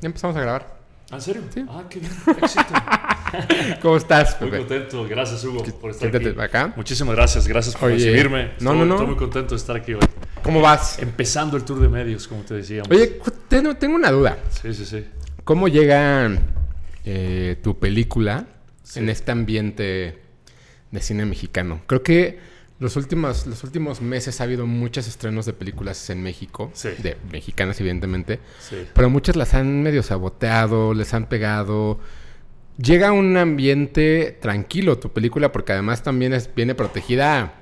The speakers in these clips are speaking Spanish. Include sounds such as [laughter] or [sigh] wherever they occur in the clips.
Ya empezamos a grabar. ¿Ah, ¿En serio? Sí. Ah, qué bien. Éxito. [laughs] ¿Cómo estás, Muy Pepe? contento. Gracias, Hugo, por estar aquí. acá. Muchísimas gracias. Gracias por Oye, recibirme. no, Estoy- no, no. Estoy muy contento de estar aquí hoy. ¿Cómo vas? Empezando el tour de medios, como te decíamos. Oye, tengo, tengo una duda. Sí, sí, sí. ¿Cómo llega eh, tu película Sí. en este ambiente de cine mexicano? Creo que los últimos, los últimos meses ha habido muchos estrenos de películas en México, Sí. de mexicanas evidentemente, Sí. pero muchas las han medio saboteado, les han pegado. Llega a un ambiente tranquilo tu película porque además también es, viene protegida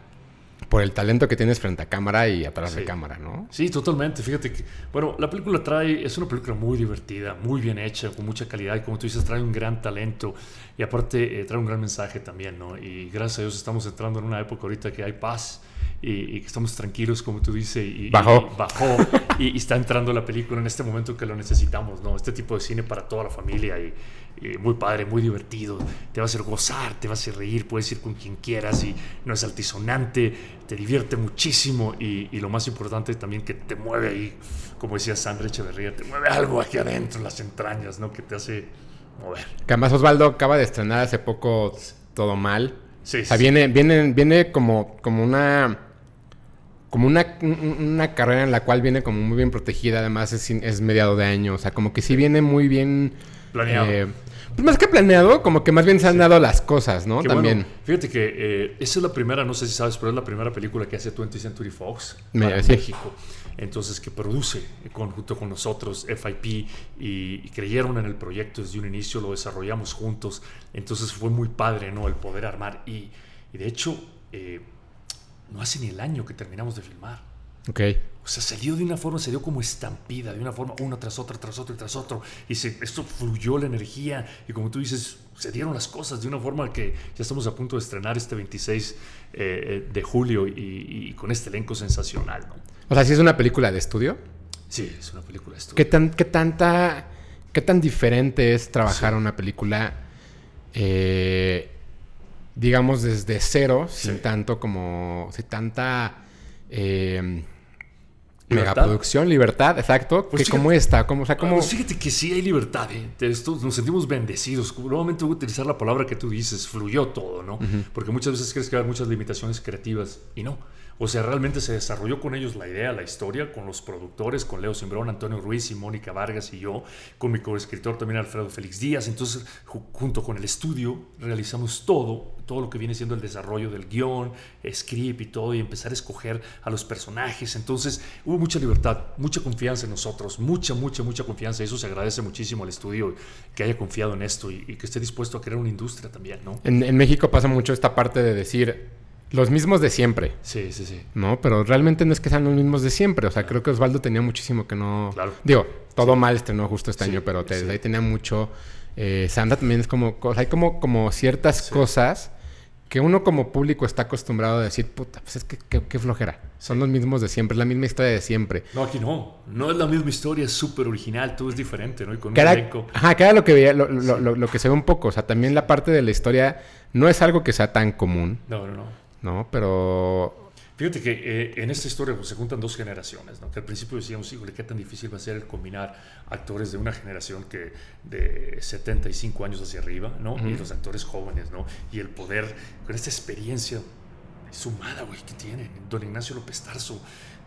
por el talento que tienes frente a cámara y atrás de Sí. cámara, ¿no? Sí, totalmente. Fíjate que, bueno, la película trae, es una película muy divertida, muy bien hecha, con mucha calidad y como tú dices, trae un gran talento y aparte eh, trae un gran mensaje también, ¿no? Y gracias a Dios estamos entrando en una época ahorita que hay paz y, que estamos tranquilos, como tú dices, y, y- Bajó. y bajó y, y está entrando la película en este momento que lo necesitamos, ¿no? Este tipo de cine para toda la familia y, y muy padre, muy divertido, te va a hacer gozar, te va a hacer reír, puedes ir con quien quieras y no es altisonante, te divierte muchísimo y, y lo más importante también que te mueve ahí, como decía Sandra Echeverría, te mueve algo aquí adentro, en las entrañas, ¿no? Que te hace mover. Que además Osvaldo acaba de estrenar hace poco Todo Mal. Sí, O sea, viene, viene, viene como, como una. Como una, un- una carrera en la cual viene como muy bien protegida, además es, es mediado de año, o sea, como que sí viene muy bien... Planeado. eh, pues más que planeado, como que más bien se han dado las cosas, ¿no? Que También. bueno, fíjate que eh, esa es la primera, no sé si sabes, pero es la primera película que hace 20th Century Fox Me- para sí. México. Entonces, que produce con, junto con nosotros FIP y, y creyeron en el proyecto desde un inicio, lo desarrollamos juntos. Entonces fue muy padre, ¿no? El poder armar. Y, y de hecho, eh, no hace ni el año que terminamos de filmar. Ok. O sea, se dio de una forma, se dio como estampida, de una forma, una tras otra, tras otra y tras otro. Y se, esto fluyó la energía. Y como tú dices, se dieron las cosas de una forma que ya estamos a punto de estrenar este 26 eh, eh, de julio y, y con este elenco sensacional, ¿no? O sea, sí es una película de estudio. Sí, es una película de estudio. ¿Qué tan, qué tanta, qué tan diferente es trabajar Sí. una película, eh, digamos, desde cero, sin tanto como, sin tanta eh. Megaproducción, libertad, exacto. Pues que como esta, como, o sea, como... pues fíjate que sí hay libertad, ¿eh? Esto nos sentimos bendecidos. Nuevamente voy a utilizar la palabra que tú dices, fluyó todo, ¿no? Porque muchas veces crees que hay muchas limitaciones creativas y no. O sea, realmente se desarrolló con ellos la idea, la historia, con los productores, con Leo Simbrón, Antonio Ruiz y Mónica Vargas y yo, con mi coescritor también Alfredo Félix Díaz. Entonces, ju- junto con el estudio, realizamos todo, todo lo que viene siendo el desarrollo del guion, script y todo, y empezar a escoger a los personajes. Entonces, hubo mucha libertad, mucha confianza en nosotros, mucha, mucha, mucha confianza. Eso se agradece muchísimo al estudio que haya confiado en esto y, y que esté dispuesto a crear una industria también, ¿no? En, en México pasa mucho esta parte de decir los mismos de siempre, Sí, sí, sí. ¿no? Pero realmente no es que sean los mismos de siempre. O sea, creo que Osvaldo tenía muchísimo que no... Claro. Digo, todo mal estrenó justo este Sí, año, pero sí. ahí tenía mucho... Eh, Sandra también es como... co- Hay como, como ciertas cosas que uno como público está acostumbrado a decir, puta, pues es que qué, flojera. Son los mismos de siempre, es la misma historia de siempre. No, aquí no. No es la misma historia, es súper original, todo es diferente, ¿no? Y con Que un elenco. ajá, que era lo que veía, lo, lo- lo- lo que se ve un poco. O sea, también la parte de la historia no es algo que sea tan común, No, no, no. ¿No? Pero Fíjate que eh, en esta historia pues, se juntan dos generaciones, ¿no? Que al principio decíamos, híjole, qué tan difícil va a ser el combinar actores de una generación que de 75 años hacia arriba, ¿no? Y los actores jóvenes, ¿no? Y el poder, con esta experiencia sumada, güey, que tienen. Don Ignacio López Tarso,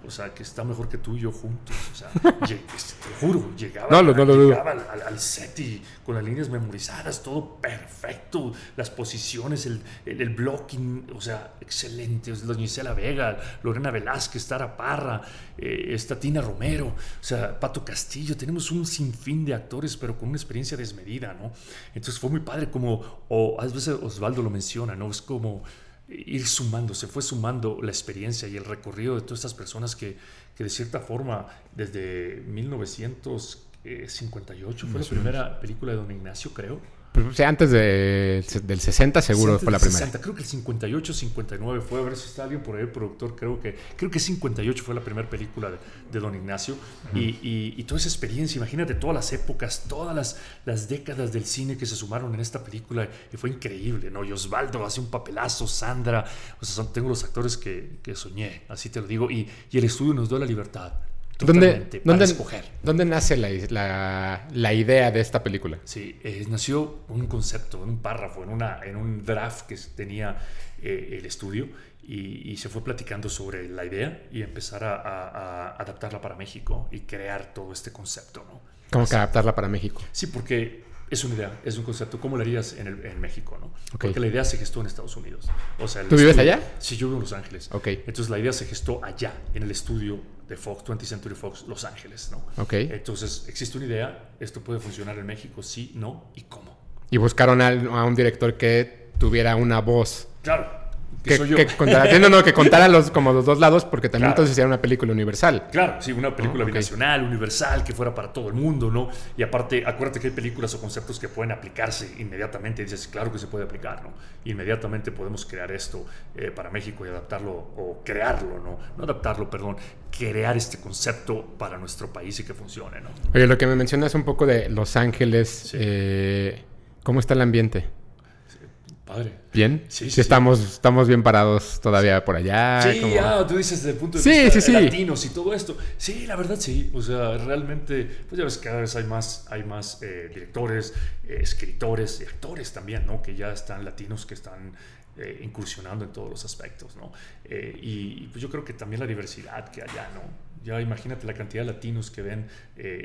o sea, que está mejor que tú y yo juntos, o sea, [laughs] te juro, llegaba, No, no dudo. llegaba al, al- set y con las líneas memorizadas, todo perfecto, las posiciones, el, el, el blocking, o sea, excelente. Doña Isela Vega, Lorena Velázquez, Tara Parra, eh, Romero, o sea, Pato Castillo, tenemos un sinfín de actores, pero con una experiencia desmedida, ¿no? Entonces fue muy padre, como, o a veces Osvaldo lo menciona, ¿no? Es como ir sumando, se fue sumando la experiencia y el recorrido de todas estas personas que, que de cierta forma, desde 1958 fue la primera película de Don Ignacio, creo. Pues, o sea, antes de- del 60 seguro Antes fue la primera. 60, creo que el 58, 59 fue, a ver si está alguien por ahí, el productor, creo que, creo que 58 fue la primera película de, de Don Ignacio. y, y- y toda esa experiencia, imagínate todas las épocas, todas las, las décadas del cine que se sumaron en esta película, y fue increíble, ¿no? Y Osvaldo hace un papelazo, Sandra, o sea, son- tengo los actores que, que soñé, así te lo digo, y, y el estudio nos dio la libertad. Totalmente, para escoger. ¿Dónde nace la, la, la, idea de esta película? Sí, eh, nació un concepto, un párrafo, en, una, en un draft que tenía eh, el estudio y, se fue platicando sobre la idea y empezar a, a, adaptarla para México y crear todo este concepto, ¿no? ¿Cómo que adaptarla para México? Sí, porque es una idea, es un concepto. ¿Cómo lo harías en, el, en México? ¿no? Porque la idea se gestó en Estados Unidos. O sea, ¿Tú vives allá? Sí, yo vivo en Los Ángeles. Okay. Entonces la idea se gestó allá, en el estudio de Fox, 20th Century Fox, Los Ángeles. ¿no? Okay. Entonces existe una idea, esto puede funcionar en México, sí, no y cómo. Y buscaron a un director que tuviera una voz. Claro que, que, contara, no, no, que contara los, como los dos lados, porque también entonces era una película universal. Claro, sí, una película binacional, universal, que fuera para todo el mundo, ¿no? Y aparte, acuérdate que hay películas o conceptos que pueden aplicarse inmediatamente. Y dices, claro que se puede aplicar, ¿no? Inmediatamente podemos crear esto eh, para México y adaptarlo, o crearlo, ¿no? No adaptarlo, perdón, crear este concepto para nuestro país y que funcione, ¿no? Oye, lo que me mencionas un poco de Los Ángeles, eh, ¿cómo está el ambiente? Padre. ¿Bien? Sí, sí, Estamos, estamos bien parados todavía por allá. Sí, ah, tú dices desde el punto de vista latinos y todo esto. Sí, la verdad sí. O sea, realmente, pues ya ves, cada vez hay más, hay más eh, directores, eh, escritores y actores también, ¿no? Que ya están latinos, que están eh, incursionando en todos los aspectos, ¿no? y pues yo creo que también la diversidad que allá, ¿no? Ya imagínate la cantidad de latinos que ven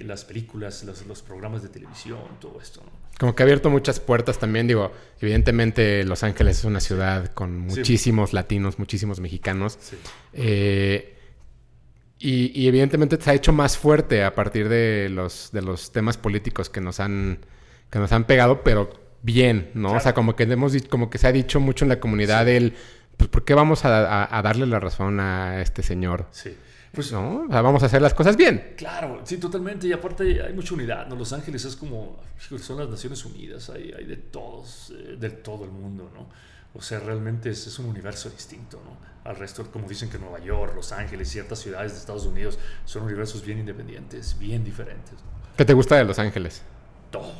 las películas, los, los, programas de televisión, todo esto, ¿no? como que ha abierto muchas puertas también. Digo, evidentemente Los Ángeles es una ciudad con muchísimos latinos, muchísimos mexicanos. Eh, y, evidentemente se ha hecho más fuerte a partir de los, de los temas políticos que nos han, que nos han pegado, pero bien, ¿no? O sea, como que hemos como que se ha dicho mucho en la comunidad el pues ¿por qué vamos a, a darle la razón a este señor? Sí. Pues no, vamos a hacer las cosas bien. Claro, sí, totalmente. Y aparte hay mucha unidad, ¿no? Los Ángeles es como, son las Naciones Unidas, hay, hay de todos, eh, de todo el mundo, ¿no? O sea, realmente es, es, un universo distinto, ¿no? Al resto, como dicen que Nueva York, Los Ángeles, ciertas ciudades de Estados Unidos son universos bien independientes, bien diferentes. ¿Qué te gusta de Los Ángeles? Todo.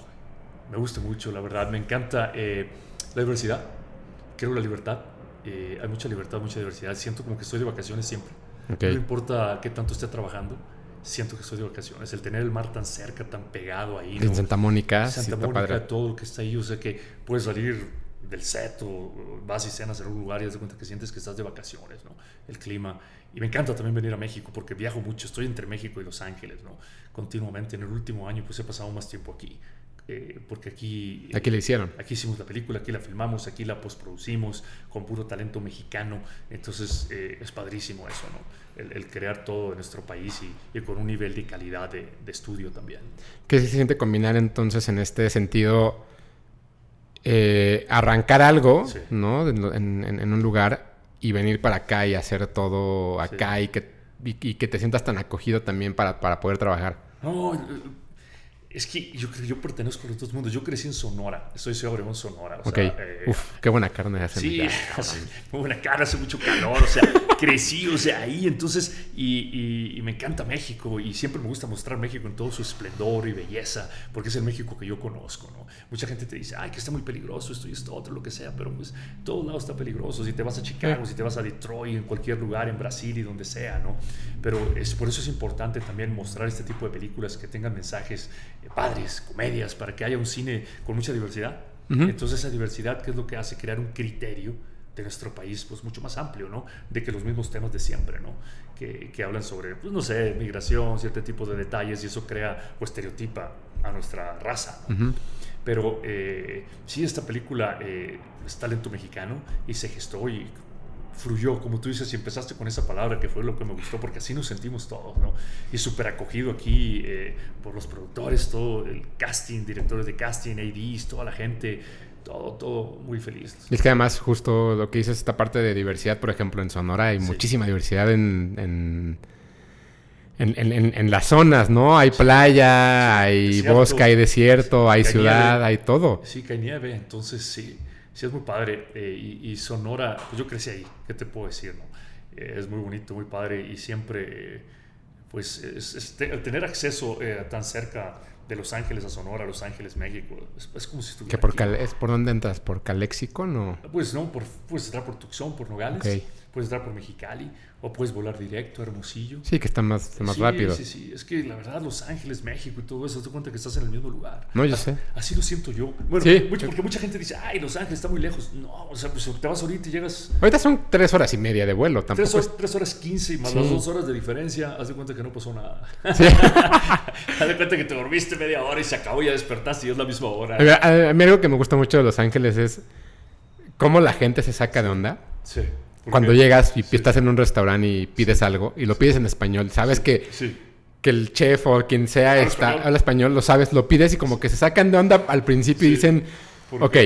Me gusta mucho, la verdad. Me encanta eh, la diversidad. Quiero la libertad. Eh, hay mucha libertad, mucha diversidad. Siento como que estoy de vacaciones siempre. No importa qué tanto esté trabajando, siento que estoy de vacaciones. El tener el mar tan cerca, tan pegado ahí. En Santa Mónica. Santa Mónica, todo lo que está ahí. O sea que puedes salir del set o vas y cenas en un lugar y das de cuenta que sientes que estás de vacaciones, ¿no? El clima. Y me encanta también venir a México porque viajo mucho. Estoy entre México y Los Ángeles, ¿no? Continuamente. En el último año pues he pasado más tiempo aquí. Eh, porque aquí... Aquí la hicieron. Aquí hicimos la película, aquí la filmamos, aquí la postproducimos con puro talento mexicano. Entonces eh, es padrísimo eso, ¿no? El, crear todo en nuestro país y, con un nivel de calidad de, estudio también. ¿Qué se siente combinar entonces en este sentido? Eh, arrancar algo, ¿no? En, un lugar y venir para acá y hacer todo acá y, que, y, que te sientas tan acogido también para, para poder trabajar. No, es que yo creo que yo pertenezco a los dos mundos. Yo crecí en Sonora. Estoy Ciudad Obregón, Sonora. O sea, eh, Uf, qué buena carne [laughs] hace. Sí, muy buena carne, hace mucho calor. O sea, [laughs] crecí, o sea, ahí. Entonces, y, y, me encanta México. Y siempre me gusta mostrar México en todo su esplendor y belleza. Porque es el México que yo conozco, ¿no? Mucha gente te dice, ay, que está muy peligroso esto y esto, otro, lo que sea. Pero pues, todos lados está peligroso. Si te vas a Chicago, si te vas a Detroit, en cualquier lugar, en Brasil y donde sea, ¿no? Pero es, por eso es importante también mostrar este tipo de películas que tengan mensajes padres, comedias, para que haya un cine con mucha diversidad. Entonces esa diversidad, ¿qué es lo que hace? Crear un criterio de nuestro país, pues mucho más amplio, ¿no? De que los mismos temas de siempre, ¿no? Que, que hablan sobre, pues no sé, migración, cierto tipo de detalles y eso crea o estereotipa a nuestra raza. Pero eh, sí, esta película eh, es talento mexicano y se gestó y fluyó, como tú dices, y empezaste con esa palabra que fue lo que me gustó, porque así nos sentimos todos, ¿no? Y súper acogido aquí eh, por los productores, todo el casting, directores de casting, ADs, toda la gente, todo, todo muy feliz. Y es que además, justo lo que dices, esta parte de diversidad, por ejemplo, en Sonora hay muchísima diversidad en, en en, las zonas, ¿no? Hay playa, hay bosque, hay desierto, hay ciudad, hay todo. Sí, que hay nieve, entonces sí sí es muy padre. Eh, y, Sonora, pues yo crecí ahí, ¿qué te puedo decir? No? Eh, es muy bonito, muy padre y siempre, pues, es, tener acceso eh, tan cerca de Los Ángeles a Sonora, Los Ángeles, México, es, como si estuviera. ¿Que por, ¿Es por dónde entras? ¿Por Caléxico? No. Pues no, por, pues entrar por Tucson, por Nogales. Puedes entrar por Mexicali o puedes volar directo a Hermosillo. Sí, que está más, más sí, rápido. Sí, sí, es que la verdad Los Ángeles, México y todo eso, te cuenta que estás en el mismo lugar. No, yo sé. Así lo siento yo. Bueno, Sí. mucho- porque mucha gente dice, ay, Los Ángeles está muy lejos. No, o sea, pues te vas ahorita y llegas Ahorita son tres horas y media de vuelo, tampoco tres es... horas, tres horas 15 y más Sí. las dos horas de diferencia, haz de cuenta que no pasó nada. Sí. [laughs] haz de cuenta que te dormiste media hora y se acabó y ya despertaste y es la misma hora. A mí algo que me gusta mucho de Los Ángeles es cómo la gente se saca de onda. Sí. ¿Por Cuando llegas y Sí. estás en un restaurante y pides algo y lo pides en español, sabes que, que el chef o quien sea Habla está, español. habla español, lo sabes, lo pides y como que se sacan de onda al principio y dicen, ¿Por ok.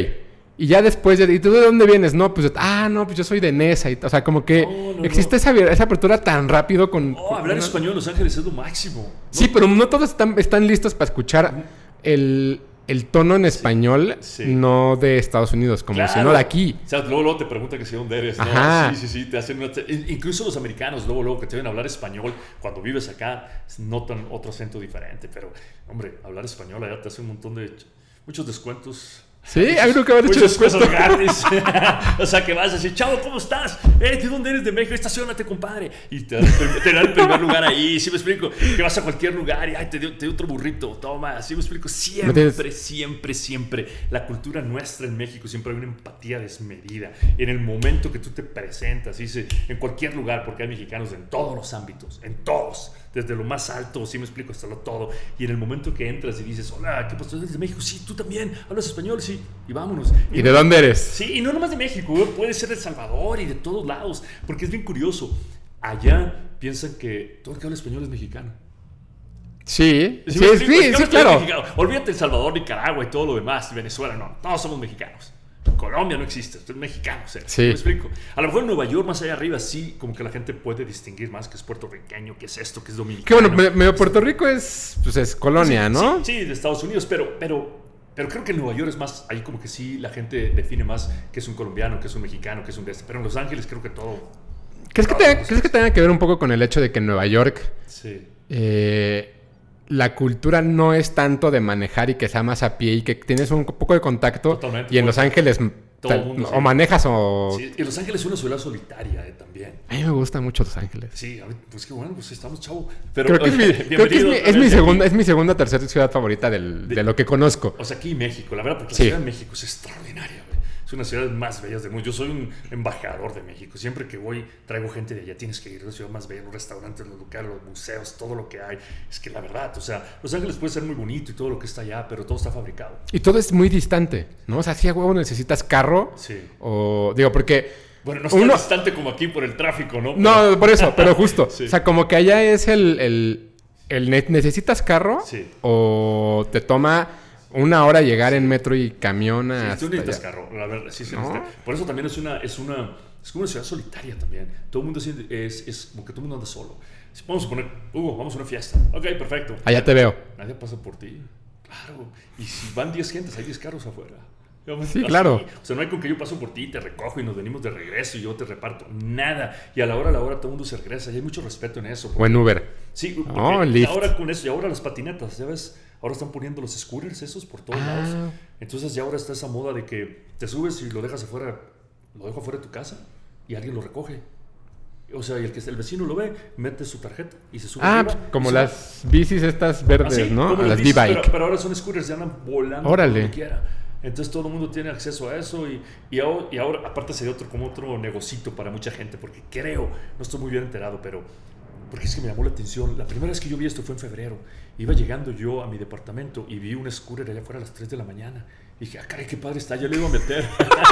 Y ya después, de, ¿y tú de dónde vienes? No, pues, ah, no, pues yo soy de Nesa. Y, o sea, como que No, no, existe no. Esa, esa apertura tan rápido con... Oh, con hablar una- español en Los Ángeles es lo máximo. Sí, pero no todos están, están listos para escuchar el, el tono en español, Sí. no de Estados Unidos, como Claro. si no de aquí. O sea, luego, luego te preguntan que si de dónde eres. ¿no? Ajá. Sí, sí, sí. Te hacen una- incluso los americanos, luego, luego que te ven hablar español, cuando vives acá, notan otro acento diferente. Pero, hombre, hablar español allá te hace un montón de. muchos descuentos. Sí, a mí nunca me han hecho descuento. gratis. [laughs] [laughs] o sea, que vas a decir, chavo, ¿cómo estás? Eh, ¿De dónde eres de México? Estacionate, compadre. Y te te dan el primer lugar ahí. ¿Sí me explico? Que vas a cualquier lugar y, ay, te dio, otro burrito. Toma. ¿Sí me explico? Siempre, tienes- siempre, siempre. La cultura nuestra en México siempre hay una empatía desmedida. En el momento que tú te presentas, dice, en cualquier lugar, porque hay mexicanos en todos los ámbitos, en todos. Desde lo más alto, sí me explico, hasta lo todo. Y en el momento que entras y dices, hola, ¿qué pasó? ¿Eres de México? Sí, tú también. ¿Hablas español? Sí. Y vámonos. ¿Y de dónde eres? Sí, y no nomás de México, güey, puede ser de El Salvador y de todos lados, porque es bien curioso. Allá piensan que todo el que habla español es mexicano. Sí, sí, sí, sí, español claro. mexicano. Olvídate El Salvador, Nicaragua y todo lo demás, Venezuela, no, todos somos mexicanos. Colombia no existe, es mexicano, o sea, Sí. ¿me explico? A lo mejor en Nueva York, más allá arriba, sí, como que la gente puede distinguir más que es puertorriqueño, que es esto, que es Que dominicano. bueno, me- medio Puerto Rico es, pues es colonia, Sí, ¿no? Sí, sí, de Estados Unidos, pero, pero, pero creo que en Nueva York es más, ahí como que sí la gente define más que es un colombiano, que es un mexicano, que es un de este. Pero en Los Ángeles creo que todo. ¿Crees que, tenga, ¿Crees que tenga que ver un poco con el hecho de que en Nueva York Sí. eh, la cultura no es tanto de manejar y que sea más a pie y que tienes un poco de contacto? Totalmente, y en Los Ángeles todo el tal- mundo, o manejas o... Sí, Y Los Ángeles es una ciudad solitaria eh, también. A mí me gusta mucho Los Ángeles. Sí, pues qué bueno, pues estamos chavo. Pero, Creo que es mi, [laughs] creo que es bienvenido mi- otra es mi vez segunda, es mi segunda tercera ciudad favorita del- de, De- lo que conozco. O sea, aquí México, la verdad, porque Sí. la Ciudad de México es extraordinaria. Es una ciudad más bella del mundo. Yo soy un embajador de México. Siempre que voy, traigo gente de allá. Tienes que ir a la ciudad más bella, los restaurantes, los locales, los museos, todo lo que hay. Es que la verdad, o sea, Los Ángeles puede ser muy bonito y todo lo que está allá, pero todo está fabricado. Y todo es muy distante, ¿no? O sea, si a huevo necesitas carro Sí. o... Digo, porque... Bueno, no está Uno- distante como aquí por el tráfico, ¿no? No, por eso, pero [laughs] justo. Sí. O sea, como que allá es el... el, el ne- ¿Necesitas carro? Sí. O te toma una hora llegar en metro y camión Sí, hasta tú necesitas allá? carro, la verdad, sí se ¿No? necesita. Por eso también es una, es una, es como una ciudad solitaria también. Todo el mundo siente- es, es como que todo el mundo anda solo. Si vamos a poner, Hugo, vamos a una fiesta. Ok, perfecto. Allá te veo. Nadie pasa por ti. Claro. Y si van 10 gentes, hay 10 carros afuera. Sí, claro. O sea, no hay con que yo paso por ti, te recojo y nos venimos de regreso y yo te reparto. Nada. Y a la hora, a la hora, todo el mundo se regresa. Y hay mucho respeto en eso. O en Uber. Sí, porque Oh, ahora con eso, y ahora las patinetas, ya ves, ahora están poniendo los scooters esos por todos Ah. lados. Entonces ya ahora está esa moda de que te subes y lo dejas afuera, lo dejo afuera de tu casa y alguien lo recoge. O sea, y el que el vecino lo ve, mete su tarjeta y se sube. Ah, arriba, pues, como va. las bicis estas verdes, Así, ¿no? como las B-Bike. Pero, pero ahora son scooters, ya andan volando Órale. donde quiera. Entonces todo el mundo tiene acceso a eso y, y, ahora, y ahora aparte sería otro, como otro negocito para mucha gente, porque creo, no estoy muy bien enterado, pero porque es que me llamó la atención. La primera vez que yo vi esto fue en febrero. Iba llegando yo a mi departamento y vi un scooter allá afuera a las 3 de la mañana. Y dije, ah, caray, qué padre está, yo le iba a meter.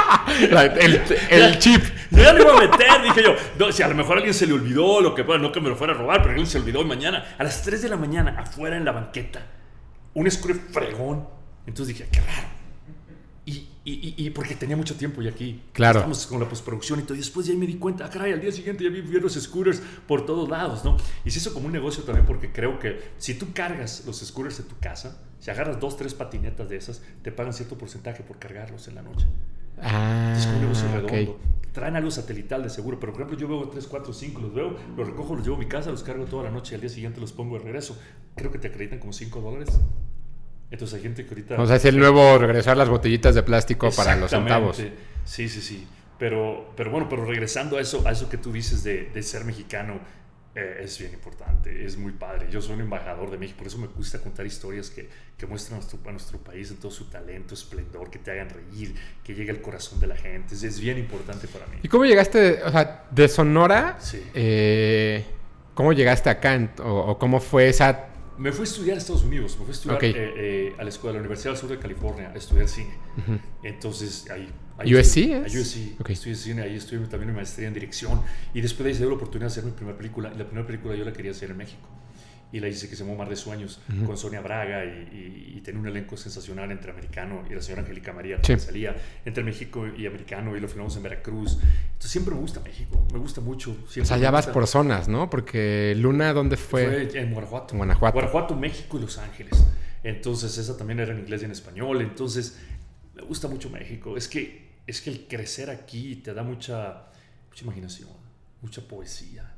[laughs] La- el, el chip. Yo ya lo iba a meter, dije yo. No, si a lo mejor a alguien se le olvidó, lo que bueno, no que me lo fuera a robar, pero alguien se olvidó y mañana, a las 3 de la mañana, afuera en la banqueta, un scooter fregón. Entonces dije, qué raro. Y, y, y, y porque tenía mucho tiempo ya aquí. Claro. Estamos con la postproducción y todo. Y después ya me di cuenta, ah, caray, al día siguiente ya vi vi los scooters por todos lados, ¿no? Y se hizo como un negocio también porque creo que si tú cargas los scooters en tu casa, si agarras dos, tres patinetas de esas, te pagan cierto porcentaje por cargarlos en la noche. Ah, Es un negocio redondo. ok. Traen algo satelital de seguro, pero por ejemplo yo veo 3, 4, 5, los veo, los recojo, los llevo a mi casa, los cargo toda la noche y al día siguiente los pongo de regreso. Creo que te acreditan como 5 dólares. Entonces hay gente que ahorita... O sea, es el nuevo regresar las botellitas de plástico para los centavos. Sí, sí, sí. Pero, pero bueno, pero regresando a eso, a eso que tú dices de, de ser mexicano, eh, es bien importante, es muy padre. Yo soy un embajador de México, por eso me gusta contar historias que, que muestran a nuestro, a nuestro, país en todo su talento, esplendor, que te hagan reír, que llegue al corazón de la gente. Es, es bien importante para mí. ¿Y cómo llegaste, o sea, de Sonora? Sí. Eh, ¿Cómo llegaste acá? O, ¿O cómo fue esa me fui a estudiar a Estados Unidos, me fui a estudiar eh, eh, a la escuela, a la Universidad del Sur de California, a estudiar cine. Entonces, ahí... ahí ¿USC? A USC, okay. estudié cine, ahí estudié también mi maestría en dirección. Y después de ahí se dio la oportunidad de hacer mi primera película. Y la primera película yo la quería hacer en México y la hice que se llamó Mar de Sueños con Sonia Braga y, y, tenía un elenco sensacional entre americano y la señora Angélica María que salía entre México y americano y lo filmamos en Veracruz. Entonces siempre me gusta México, me gusta mucho. o sea, ya vas por zonas, ¿no? Porque Luna, ¿dónde fue? Fue en Guanajuato. Guanajuato. Guanajuato, México y Los Ángeles. Entonces esa también era en inglés y en español. Entonces me gusta mucho México. Es que, es que el crecer aquí te da mucha, mucha imaginación, mucha poesía,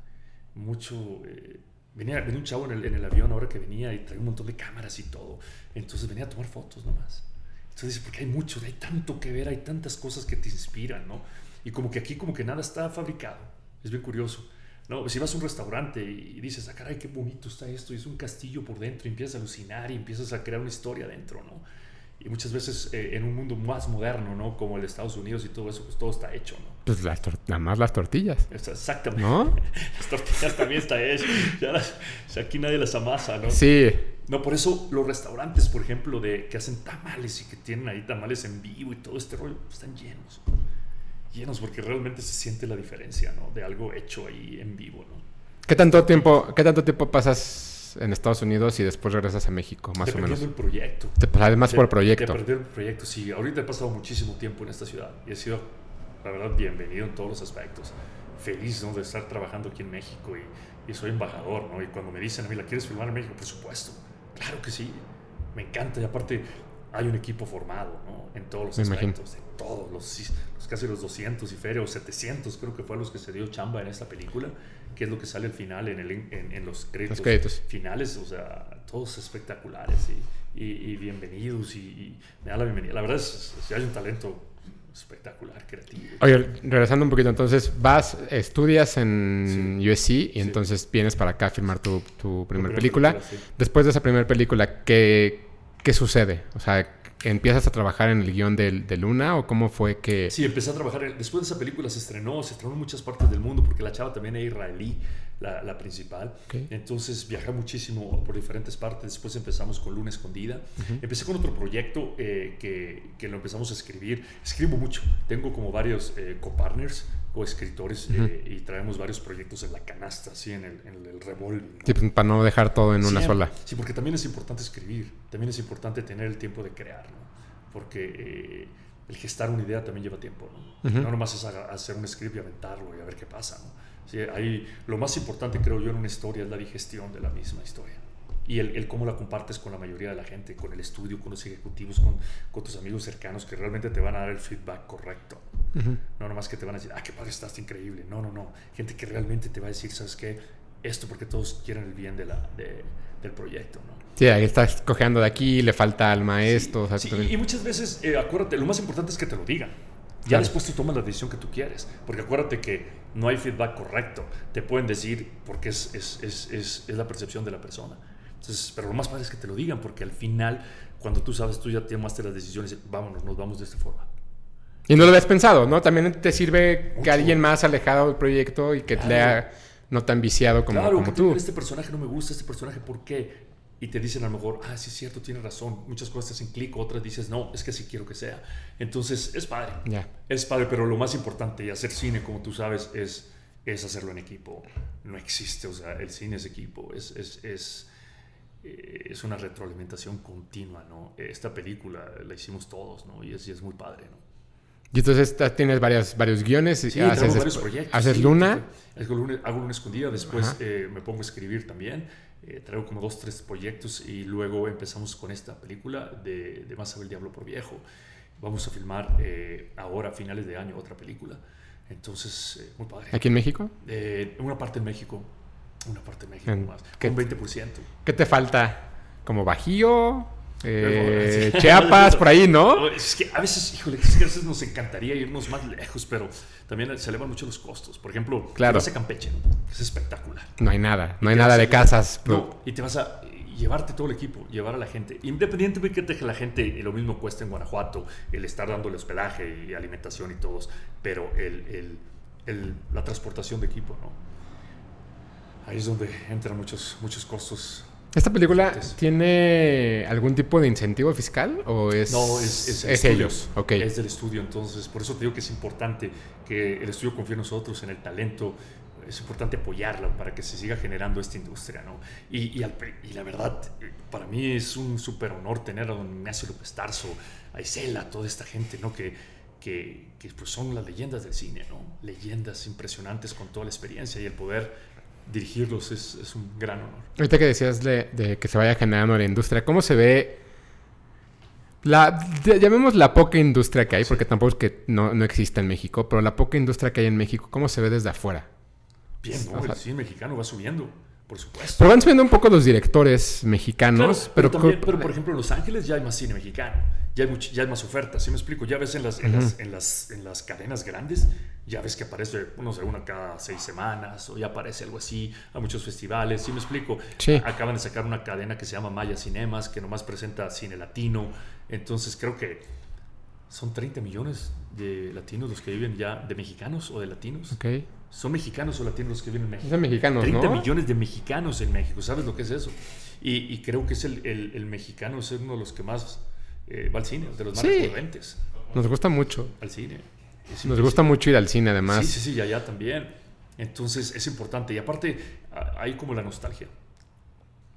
mucho... Eh, Venía, venía un chavo en el, en el, avión ahora que venía y traía un montón de cámaras y todo. Entonces venía a tomar fotos nomás. Entonces, porque hay mucho, hay tanto que ver, hay tantas cosas que te inspiran, ¿no? Y como que aquí como que nada está fabricado. Es bien curioso. ¿no? Si vas a un restaurante y dices, ah, caray, qué bonito está esto, y es un castillo por dentro, y empiezas a alucinar y empiezas a crear una historia dentro, ¿no? Y muchas veces eh, en un mundo más moderno, ¿no? Como el de Estados Unidos y todo eso, pues todo está hecho, ¿no? Pues las nada más las tortillas. Exactamente. ¿No? [laughs] las tortillas también está hecho. Ya las, aquí nadie las amasa, ¿no? Sí. No, por eso los restaurantes, por ejemplo, de que hacen tamales y que tienen ahí tamales en vivo y todo este rollo, están llenos. Llenos porque realmente se siente la diferencia, ¿no? De algo hecho ahí en vivo, ¿no? ¿Qué tanto tiempo, qué tanto tiempo pasas en Estados Unidos y después regresas a México, más o menos. el proyecto. además por el proyecto. el proyecto, sí. Ahorita he pasado muchísimo tiempo en esta ciudad y he sido, la verdad, bienvenido en todos los aspectos. Feliz ¿no? de estar trabajando aquí en México y, y, soy embajador, ¿no? Y cuando me dicen a mí, ¿la quieres filmar en México? Por supuesto. Claro que sí. Me encanta y aparte hay un equipo formado, ¿no? En todos los aspectos, de todos, los, los, casi los 200 y feria o 700 creo que fue los que se dio chamba en esta película que es lo que sale al final en, el, en, los, créditos finales, o sea, todos espectaculares y, y, bienvenidos y, me da la bienvenida. La verdad es que hay un talento espectacular, creativo. Oye, regresando un poquito, entonces vas, estudias en USC y entonces vienes para acá a filmar tu, tu primera película. Después de esa primera película, ¿qué, ¿qué sucede? O sea, ¿Empiezas a trabajar en el guion de, de, Luna o cómo fue que...? Sí, empecé a trabajar. después de esa película se estrenó, se estrenó en muchas partes del mundo porque la chava también es israelí, la, la principal. Entonces viajé muchísimo por diferentes partes. Después empezamos con Luna Escondida. Empecé con otro proyecto eh, que, que, lo empezamos a escribir. Escribo mucho. Tengo como varios eh, copartners o escritores eh, y traemos varios proyectos en la canasta, así en el, en el revolver. Sí, pues, para no dejar todo en una sola. Sí, porque también es importante escribir, también es importante tener el tiempo de crear, ¿no? Porque eh, el gestar una idea también lleva tiempo, ¿no? No nomás es hacer un script y aventarlo y a ver qué pasa, ¿no? Sí, ahí, lo más importante creo yo en una historia es la digestión de la misma historia y el, el, cómo la compartes con la mayoría de la gente, con el estudio, con los ejecutivos, con, con tus amigos cercanos que realmente te van a dar el feedback correcto. No nomás que te van a decir, ah, qué padre estás, increíble. No, no, no. Gente que realmente te va a decir, ¿sabes qué? Esto porque todos quieren el bien de la, de, del proyecto, ¿no? Sí, ahí estás cojeando de aquí, le falta al maestro. Sí, y muchas veces, eh, acuérdate, lo más importante es que te lo digan. Ya después tú tomas la decisión que tú quieres. Porque acuérdate que no hay feedback correcto. Te pueden decir porque es, es, es, es, es la percepción de la persona pero lo más padre es que te lo digan, porque al final, cuando tú sabes, tú ya tomaste las decisiones, vámonos, nos vamos de esta forma. Y no lo habías pensado, ¿no? También te sirve que alguien más alejado del proyecto y que te lea no tan viciado como, claro, como tú. Este personaje no me gusta, este personaje, ¿por qué? Y te dicen a lo mejor, ah, sí es cierto, tienes razón. Muchas cosas te hacen clic, otras dices, no, es que sí quiero que sea. Entonces, es padre. Ya. Es padre, pero lo más importante y hacer cine, como tú sabes, es, es hacerlo en equipo. No existe, o sea, el cine es equipo. Es, es, es eh, es una retroalimentación continua, ¿no? Esta película la hicimos todos, ¿no? Y es, es muy padre, ¿no? Y entonces tienes varios, varios guiones. Sí, haces, varios proyectos. ¿Haces Luna? Hago Luna, hago luna escondida, después eh, me pongo a escribir también. Eh, traigo como dos, tres proyectos y luego empezamos con esta película de, de Más sabe el diablo por viejo. Vamos a filmar ahora, a finales de año, otra película. Entonces, muy padre. ¿Aquí en México? una parte en México, una parte de México más. ¿Qué, un 20%. ¿Qué te falta? ¿Como bajío? Eh, Chiapas, [laughs] por ahí, ¿no? Es que a veces, híjole, es que a veces nos encantaría irnos más lejos, pero también se elevan mucho los costos. Por ejemplo, claro. te vas a Campeche, es espectacular. No hay nada, no hay nada de casas. No, y te vas a llevarte todo el equipo, llevar a la gente. Independientemente de que la gente lo mismo cueste en Guanajuato, el estar dándole hospedaje y alimentación y todos, pero el, el, la transportación de equipo, ¿no? Ahí es donde entran muchos, muchos costos ¿Esta película tiene algún tipo de incentivo fiscal o es, no, es, es, ellos? Okay. Es del estudio, entonces por eso te digo que es importante que el estudio confíe en nosotros, en el talento. Es importante apoyarla para que se siga generando esta industria, ¿no? Y, y, la verdad, para mí es un súper honor tener a don Ignacio López Tarso, a Isela, a toda esta gente, ¿no? Que, que, que pues son las leyendas del cine, ¿no? Leyendas impresionantes con toda la experiencia y el poder dirigirlos es, un gran honor. Ahorita que decías de, que se vaya generando la industria, ¿cómo se ve la, llamemos la poca industria que hay, porque tampoco es que no, no exista en México, pero la poca industria que hay en México, ¿cómo se ve desde afuera? Bien, ¿no? el cine mexicano va subiendo, por supuesto. Pero van subiendo un poco los directores mexicanos. pero, pero, pero, por ejemplo, en Los Ángeles ya hay más cine mexicano ya hay, ya hay más ofertas, ¿sí me explico? Ya ves en las, en, las, en, las, en, las, cadenas grandes, ya ves que aparece, no sé, una cada seis semanas, o ya aparece algo así, a muchos festivales, ¿sí me explico? Acaban de sacar una cadena que se llama Maya Cinemas, que nomás presenta cine latino, entonces creo que son 30 millones de latinos los que viven ya, de mexicanos o de latinos. Okay. Son mexicanos o latinos los que viven en México. Son mexicanos, 30 millones de mexicanos en México, ¿sabes lo que es eso? Y, y creo que es el, el, el mexicano, es uno de los que más eh, va al cine, de los más sí. Nos gusta mucho. Al cine. Nos gusta mucho ir al cine, además. Sí, sí, sí, allá también. Entonces es importante. Y aparte, hay como la nostalgia.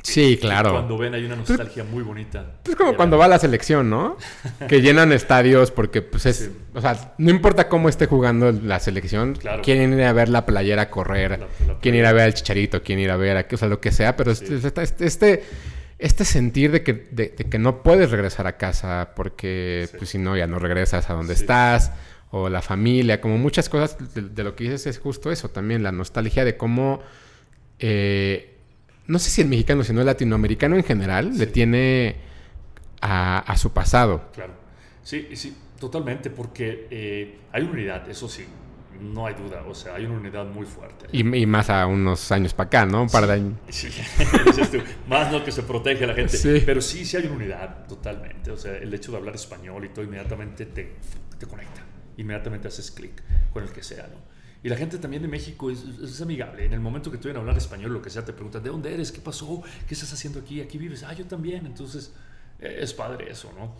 Sí, claro. Cuando ven hay una nostalgia muy bonita. Es como cuando va a la selección, ¿no? [laughs] que llenan estadios porque, pues es. O sea, no importa cómo esté jugando la selección, quieren ir a ver la playera correr, quieren ir a ver al chicharito, quieren ir a ver, a, o sea, lo que sea, pero este, este, este este sentir de que, de, que no puedes regresar a casa porque pues, si no ya no regresas a donde estás o la familia, como muchas cosas de, lo que dices es justo eso también, la nostalgia de cómo, eh, no sé si el mexicano, sino el latinoamericano en general, le tiene a, su pasado. Claro, sí, sí, totalmente, porque eh, hay unidad, eso sí, no hay duda, o sea, hay una unidad muy fuerte. Y, más a unos años para acá, ¿no? Un par de años. [laughs] Sí, [laughs] más lo que se protege a la gente. Pero sí, sí hay una unidad, totalmente. O sea, el hecho de hablar español y todo inmediatamente te, te conecta. Inmediatamente haces clic con el que sea, ¿no? Y la gente también de México es, es, amigable. En el momento que tú vienes a hablar español, lo que sea, te preguntan, ¿de dónde eres? ¿Qué pasó? ¿Qué estás haciendo aquí? ¿Aquí vives? Ah, yo también. Entonces, eh, es padre eso, ¿no?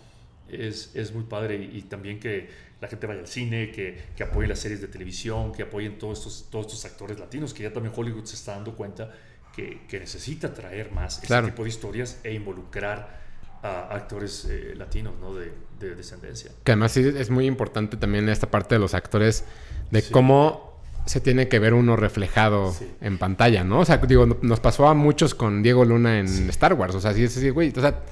Es, es muy padre. y también que la gente vaya al cine, que, que apoye las series de televisión, que apoyen todos estos, todos estos actores latinos, que ya también Hollywood se está dando cuenta que, que necesita traer más este tipo de historias e involucrar a actores eh, latinos ¿no? de, de, descendencia. Que además es muy importante también esta parte de los actores, de cómo se tiene que ver uno reflejado en pantalla, ¿no? O sea, digo, nos pasó a muchos con Diego Luna en Star Wars, o sea, sí es así, güey, o sea,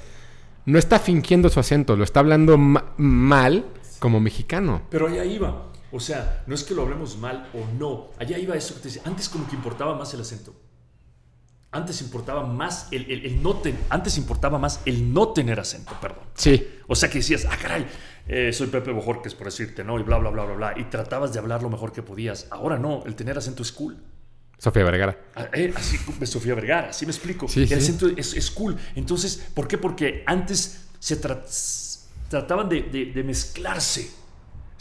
no está fingiendo su acento, lo está hablando mal como mexicano. Pero allá iba. O sea, no es que lo hablemos mal o no. Allá iba eso que te decía. Antes como que importaba más el acento. Antes importaba más el, el, no ten, antes importaba más el no tener acento, perdón. Sí. O sea que decías, ah, caray, eh, soy Pepe Bojorques, por decirte, ¿no? Y bla, bla, bla, bla, bla. Y tratabas de hablar lo mejor que podías. Ahora no, el tener acento es cool. Sofía Vergara. Ah, eh, así, Sofía Vergara, así me explico. Sí, el acento es, es, cool. Entonces, ¿por qué? Porque antes se trataba trataban de, de, mezclarse.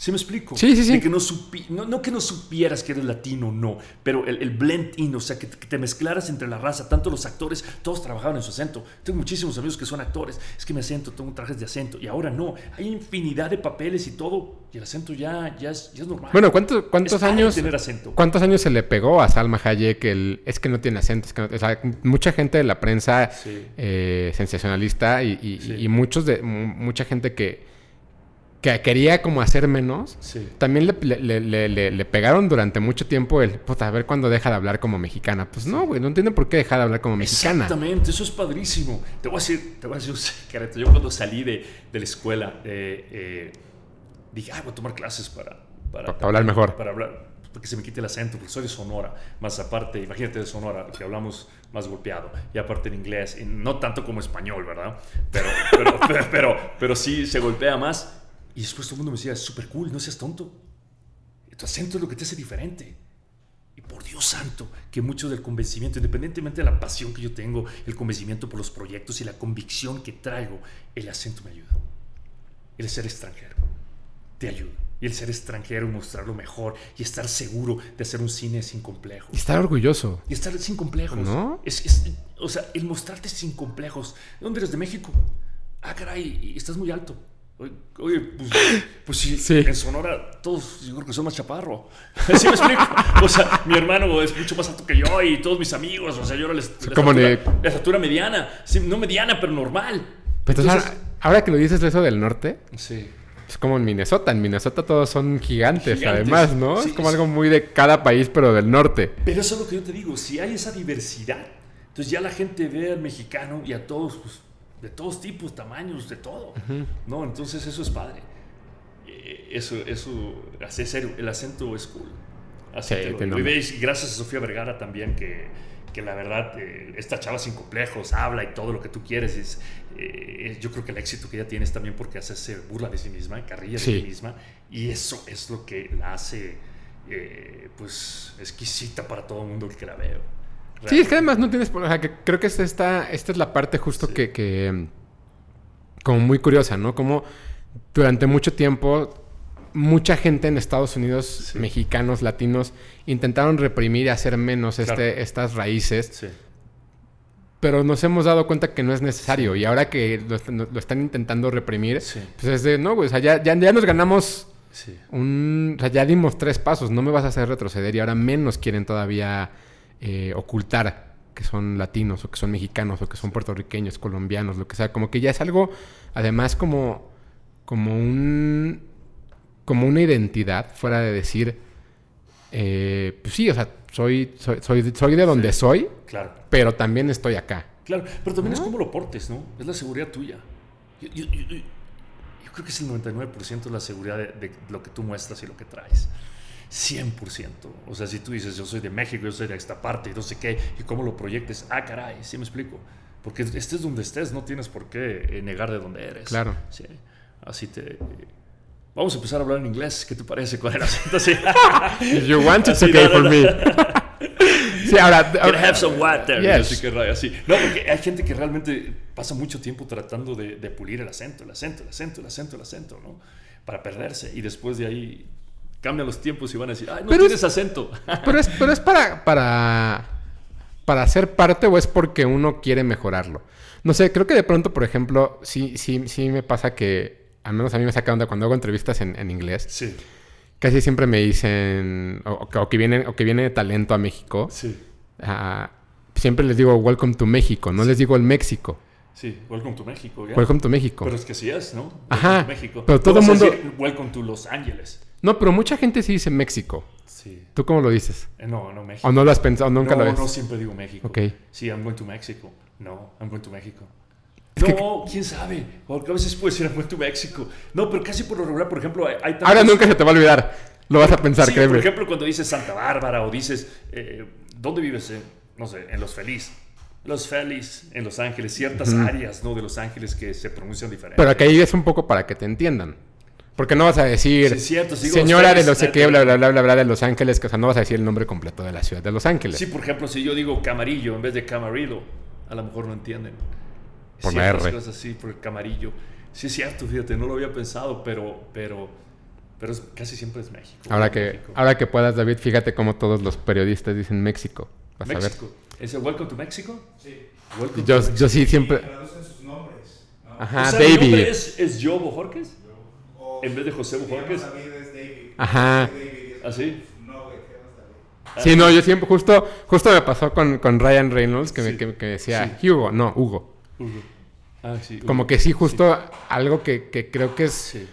¿Sí me explico? Sí, sí, sí. que no, no, que no supieras que eres latino, no, pero el, blend in, o sea, que te, mezclaras entre la raza, tanto los actores, todos trabajaban en su acento. Tengo muchísimos amigos que son actores, es que mi acento, tengo trajes de acento, y ahora no, hay infinidad de papeles y todo, y el acento ya, ya, es, ya es normal. Bueno, ¿cuántos, años? Tener acento. ¿Cuántos años se le pegó a Salma Hayek el es que no tiene acento? o sea, mucha gente de la prensa eh, sensacionalista y, y muchos de, mucha gente que que quería como hacer menos, también le, pegaron durante mucho tiempo el, puta, a ver cuándo deja de hablar como mexicana. Pues no, güey, no entiendo por qué deja de hablar como mexicana. Exactamente, eso es padrísimo. Te voy a decir, te voy a decir un [laughs] secreto. Yo cuando salí de, de la escuela, eh, eh, dije, ah, voy a tomar clases para... Para, hablar mejor. Para hablar, porque se me quite el acento, porque soy de Sonora, más aparte, imagínate de Sonora, que hablamos más golpeado, y aparte en inglés, y no tanto como español, ¿verdad? Pero, pero, [laughs] pero, pero, pero sí se golpea más. Y después todo el mundo me decía, es súper cool, no seas tonto. Tu acento es lo que te hace diferente. Y por Dios santo, que mucho del convencimiento, independientemente de la pasión que yo tengo, el convencimiento por los proyectos y la convicción que traigo, el acento me ayuda. El ser extranjero te ayuda. Y el ser extranjero, mostrarlo mejor y estar seguro de hacer un cine sin complejos. Y estar orgulloso. Y estar sin complejos. ¿No? Es, es, o sea, el mostrarte sin complejos. ¿De dónde eres? ¿De México? Ah, caray, estás muy alto. Oye, pues, pues sí, Sí. en Sonora todos yo creo que son más chaparro. [laughs] ¿Sí me explico? O sea, mi hermano es mucho más alto que yo y todos mis amigos, o sea, yo era la, la como estatura, de- la estatura mediana. Sí, no mediana, pero normal. Pero entonces, ahora, ahora que lo dices eso del norte, sí. es como en Minnesota. En Minnesota todos son gigantes, Gigantes. además, ¿no? Sí, es como algo muy de cada país, pero del norte. Pero eso es lo que yo te digo, si hay esa diversidad, entonces ya la gente ve al mexicano y a todos, pues, de todos tipos, tamaños, de todo. ¿No? Entonces eso es padre. Eh, Eso, eso, así es el acento es cool. Así Sí, te lo. Y gracias a Sofía Vergara también, que, que la verdad, eh, esta chava sin complejos, habla y todo lo que tú quieres. Es, eh, yo creo que el éxito que ella tiene es también porque hace burla de sí misma, carrilla de Sí. sí misma. Y eso es lo que la hace, eh, pues, exquisita para todo el mundo que la veo. Sí, es que además no tienes... O sea, que creo que esta, esta, esta es la parte justo Sí. que, que, Como muy curiosa, ¿no? Como durante mucho tiempo... Mucha gente en Estados Unidos, Sí. mexicanos, latinos, intentaron reprimir y hacer menos Claro. este, estas raíces. Sí. Pero nos hemos dado cuenta que no es necesario. Y ahora que lo, est- lo están intentando reprimir, pues es de, no, güey, o sea, ya, ya, ya nos ganamos Sí. un... O sea, ya dimos tres pasos, no me vas a hacer retroceder. Y ahora menos quieren todavía eh, ocultar que son latinos o que son mexicanos o que son puertorriqueños, colombianos, lo que sea. Como que ya es algo, además, como, como un... Como una identidad, fuera de decir... eh, pues sí, o sea, soy, soy, soy, soy de donde soy, Claro. pero también estoy acá. Claro, pero también es como lo portes, ¿no? Es la seguridad tuya. Yo, yo- yo- yo- yo creo que es el 99% la seguridad de, de lo que tú muestras y lo que traes. 100%. O sea, si tú dices, yo soy de México, yo soy de esta parte y no sé qué, y cómo lo proyectes, ah, caray, sí me explico. Porque estés donde estés, no tienes por qué eh, negar de dónde eres. Claro. Sí. Así te... Vamos a empezar a hablar en inglés. ¿Qué te parece con el acento así? [laughs] If you want, it's okay for me. [laughs] sí, ahora... Can I have some water? Yes. Así que así. No, porque hay gente que realmente pasa mucho tiempo tratando de, de pulir el acento, el acento, el acento, el acento, el acento, ¿no? Para perderse. Y después de ahí cambian los tiempos y van a decir, ay, no Pero es- tienes acento. [laughs] Pero es, pero es para, para, para ser parte o es porque uno quiere mejorarlo. No sé, creo que de pronto, por ejemplo, sí, sí, sí me pasa que, al menos a mí me saca onda cuando hago entrevistas en, en inglés, Sí, casi siempre me dicen, o, o que, viene, o que viene talento a México, sí, ah, siempre les digo welcome to México, no les digo el México, sí. Welcome to México. welcome to México. Pero es que sí es, ¿no? Welcome Ajá, to México. pero todo a mundo- decir, welcome to Los Ángeles. No, pero mucha gente sí dice México. Sí. ¿Tú cómo lo dices? Eh, No, no México. ¿O no lo has pensado? ¿Nunca no, lo ves? no siempre digo México. Ok. Sí, I'm going to Mexico. No, I'm going to México. Es que- no, quién sabe. Porque a veces puede decir I'm going to México. No, pero casi por lo regular, por ejemplo, hay, hay Ahora tantos- nunca se te va a olvidar. Lo vas a pensar, Sí, créeme. por ejemplo, cuando dices Santa Bárbara o dices, eh, ¿dónde vives? eh? No sé, en Los Feliz. Los Feliz, en Los Ángeles. Ciertas áreas, ¿no? De Los Ángeles que se pronuncian diferente. Pero que ahí es un poco para que te entiendan. Porque no vas a decir, Sí, cierto, si señora de ustedes, eh, qué, bla, bla, bla, bla, bla, de Los Ángeles, que o sea, no vas a decir el nombre completo de la ciudad de Los Ángeles. Sí, por ejemplo, si yo digo Camarillo en vez de Camarillo, a lo mejor no entienden. Por la R. cosas así, por el Camarillo. Sí, es cierto, fíjate, no lo había pensado, pero, pero, pero es- casi siempre es México. ahora, que, México. ahora que puedas, David, fíjate cómo todos los periodistas dicen México. Vas a ver. México. ¿Es el Welcome to Mexico? Sí. Welcome Yo, to Mexico. yo sí siempre... Traducen sus nombres. ¿no? Ajá, O sea, ¿mi David. nombre es, es Joe Bojorquez? En vez de José si Bojorquez. llamas David es David. Ajá. Es- ¿Ah, sí? No. Ah. Sí, no, yo siempre, justo, justo me pasó con, con Ryan Reynolds, que, me, que, que decía Hugo, no, Hugo. Hugo. Ah, sí. Hugo. Como que sí, justo algo que, que creo que es... Sí.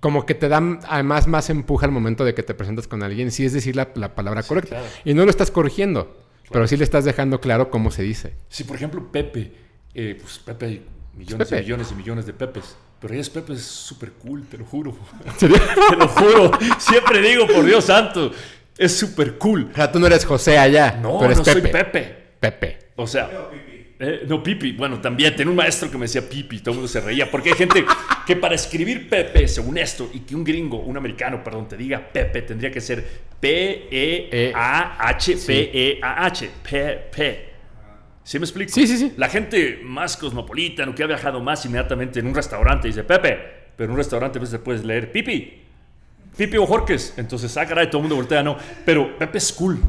Como que te da además más empuja al momento de que te presentas con alguien, sí es decir la, la palabra Sí, correcta. claro. Y no lo estás corrigiendo, pero sí le estás dejando claro cómo se dice. Sí, por ejemplo, Pepe. eh, pues Pepe, millones Pepe. y millones y millones de Pepes. Pero ella es Pepe, es súper cool, te lo juro. [laughs] te lo juro. Siempre digo, por Dios santo, es súper cool. O sea, tú no eres José allá. No, tú eres no Pepe. soy Pepe. Pepe. O sea, eh, no, Pipi. Bueno, también tenía un maestro que me decía Pipi, todo el mundo se reía. Porque hay gente que para escribir Pepe, según esto, y que un gringo, un americano, perdón, te diga Pepe, tendría que ser E P-E-A-H-P-E-A-H. Pepe. ¿Sí me explico? Sí, sí, sí. La gente más cosmopolita, o que ha viajado más inmediatamente en un restaurante, dice Pepe. Pero en un restaurante a veces puedes leer Pipi. Pipi o Jorques. Entonces, ah, caray, todo el mundo voltea, no. Pero Pepe es cool.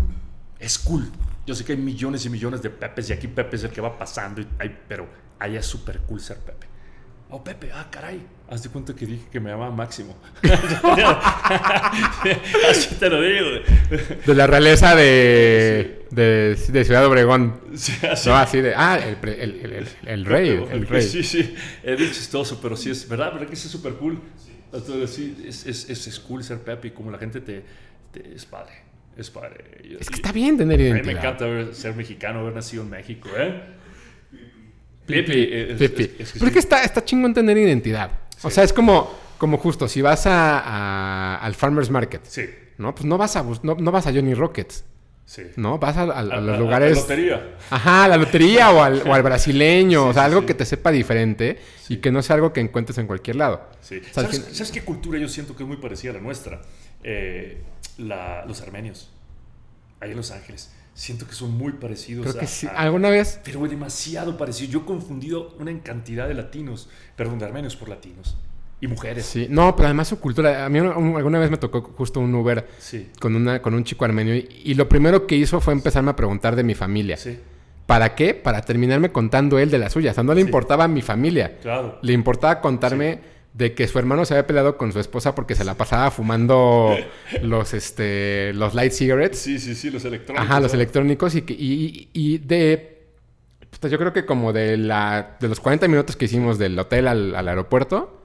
Es cool. Yo sé que hay millones y millones de Pepes y aquí Pepe es el que va pasando, y, ay, pero allá es súper cool ser Pepe. Oh, Pepe, ah, caray. Haz de cuenta que dije que me llamaba Máximo. [laughs] Así te lo digo. De la realeza de, de, de Ciudad Obregón. Sí, así. No, así de. Ah, el, pre- el, el, el- el rey. El rey. Sí, sí. Es bien chistoso, pero sí es verdad, ¿verdad que sí es súper cool? Entonces, sí, es, es, es, es cool ser Pepe y como la gente te, te- es padre. Es padre. Yo- Es que está bien tener A mí identidad. me encanta ser mexicano, haber nacido en México, ¿eh? Pipi. es- Pipi. es- es que Pero es sí. que está, está chingón tener identidad. O sea, es como, como justo, si vas a, a- al Farmer's Market, Sí, ¿no? Pues no vas a, no, no vas a Johnny Rockets, sí. ¿no? Vas a, a- a A- los lugares... la lotería. Ajá, a la lotería o al, o al brasileño, [laughs] Sí, o sea, algo sí. que te sepa diferente y que no sea algo que encuentres en cualquier lado. Sí. O sea, al ¿Sabes, qué cultura yo siento que es muy parecida a la nuestra? Eh, la- los armenios. Ahí en Los Ángeles. Siento que son muy parecidos Creo a, que sí. a- ¿Alguna vez? Pero demasiado parecido. Yo he confundido una cantidad de latinos, perdón, de armenios por latinos. Y mujeres. Sí. No, pero además su cultura... A mí un- alguna vez me tocó justo un Uber Sí. con, una, con un chico armenio y, y lo primero que hizo fue empezarme a preguntar de mi familia. Sí, ¿Para qué? Para terminarme contando él de la suya. O sea, no le Sí. importaba mi familia. claro. Le importaba contarme de que su hermano se había peleado con su esposa porque se la pasaba fumando los, este, los light cigarettes. Sí, sí, sí, los electrónicos. Ajá, los electrónicos y, que- y, y de... puta, yo creo que como de, la, de los 40 minutos que hicimos del hotel al, al aeropuerto,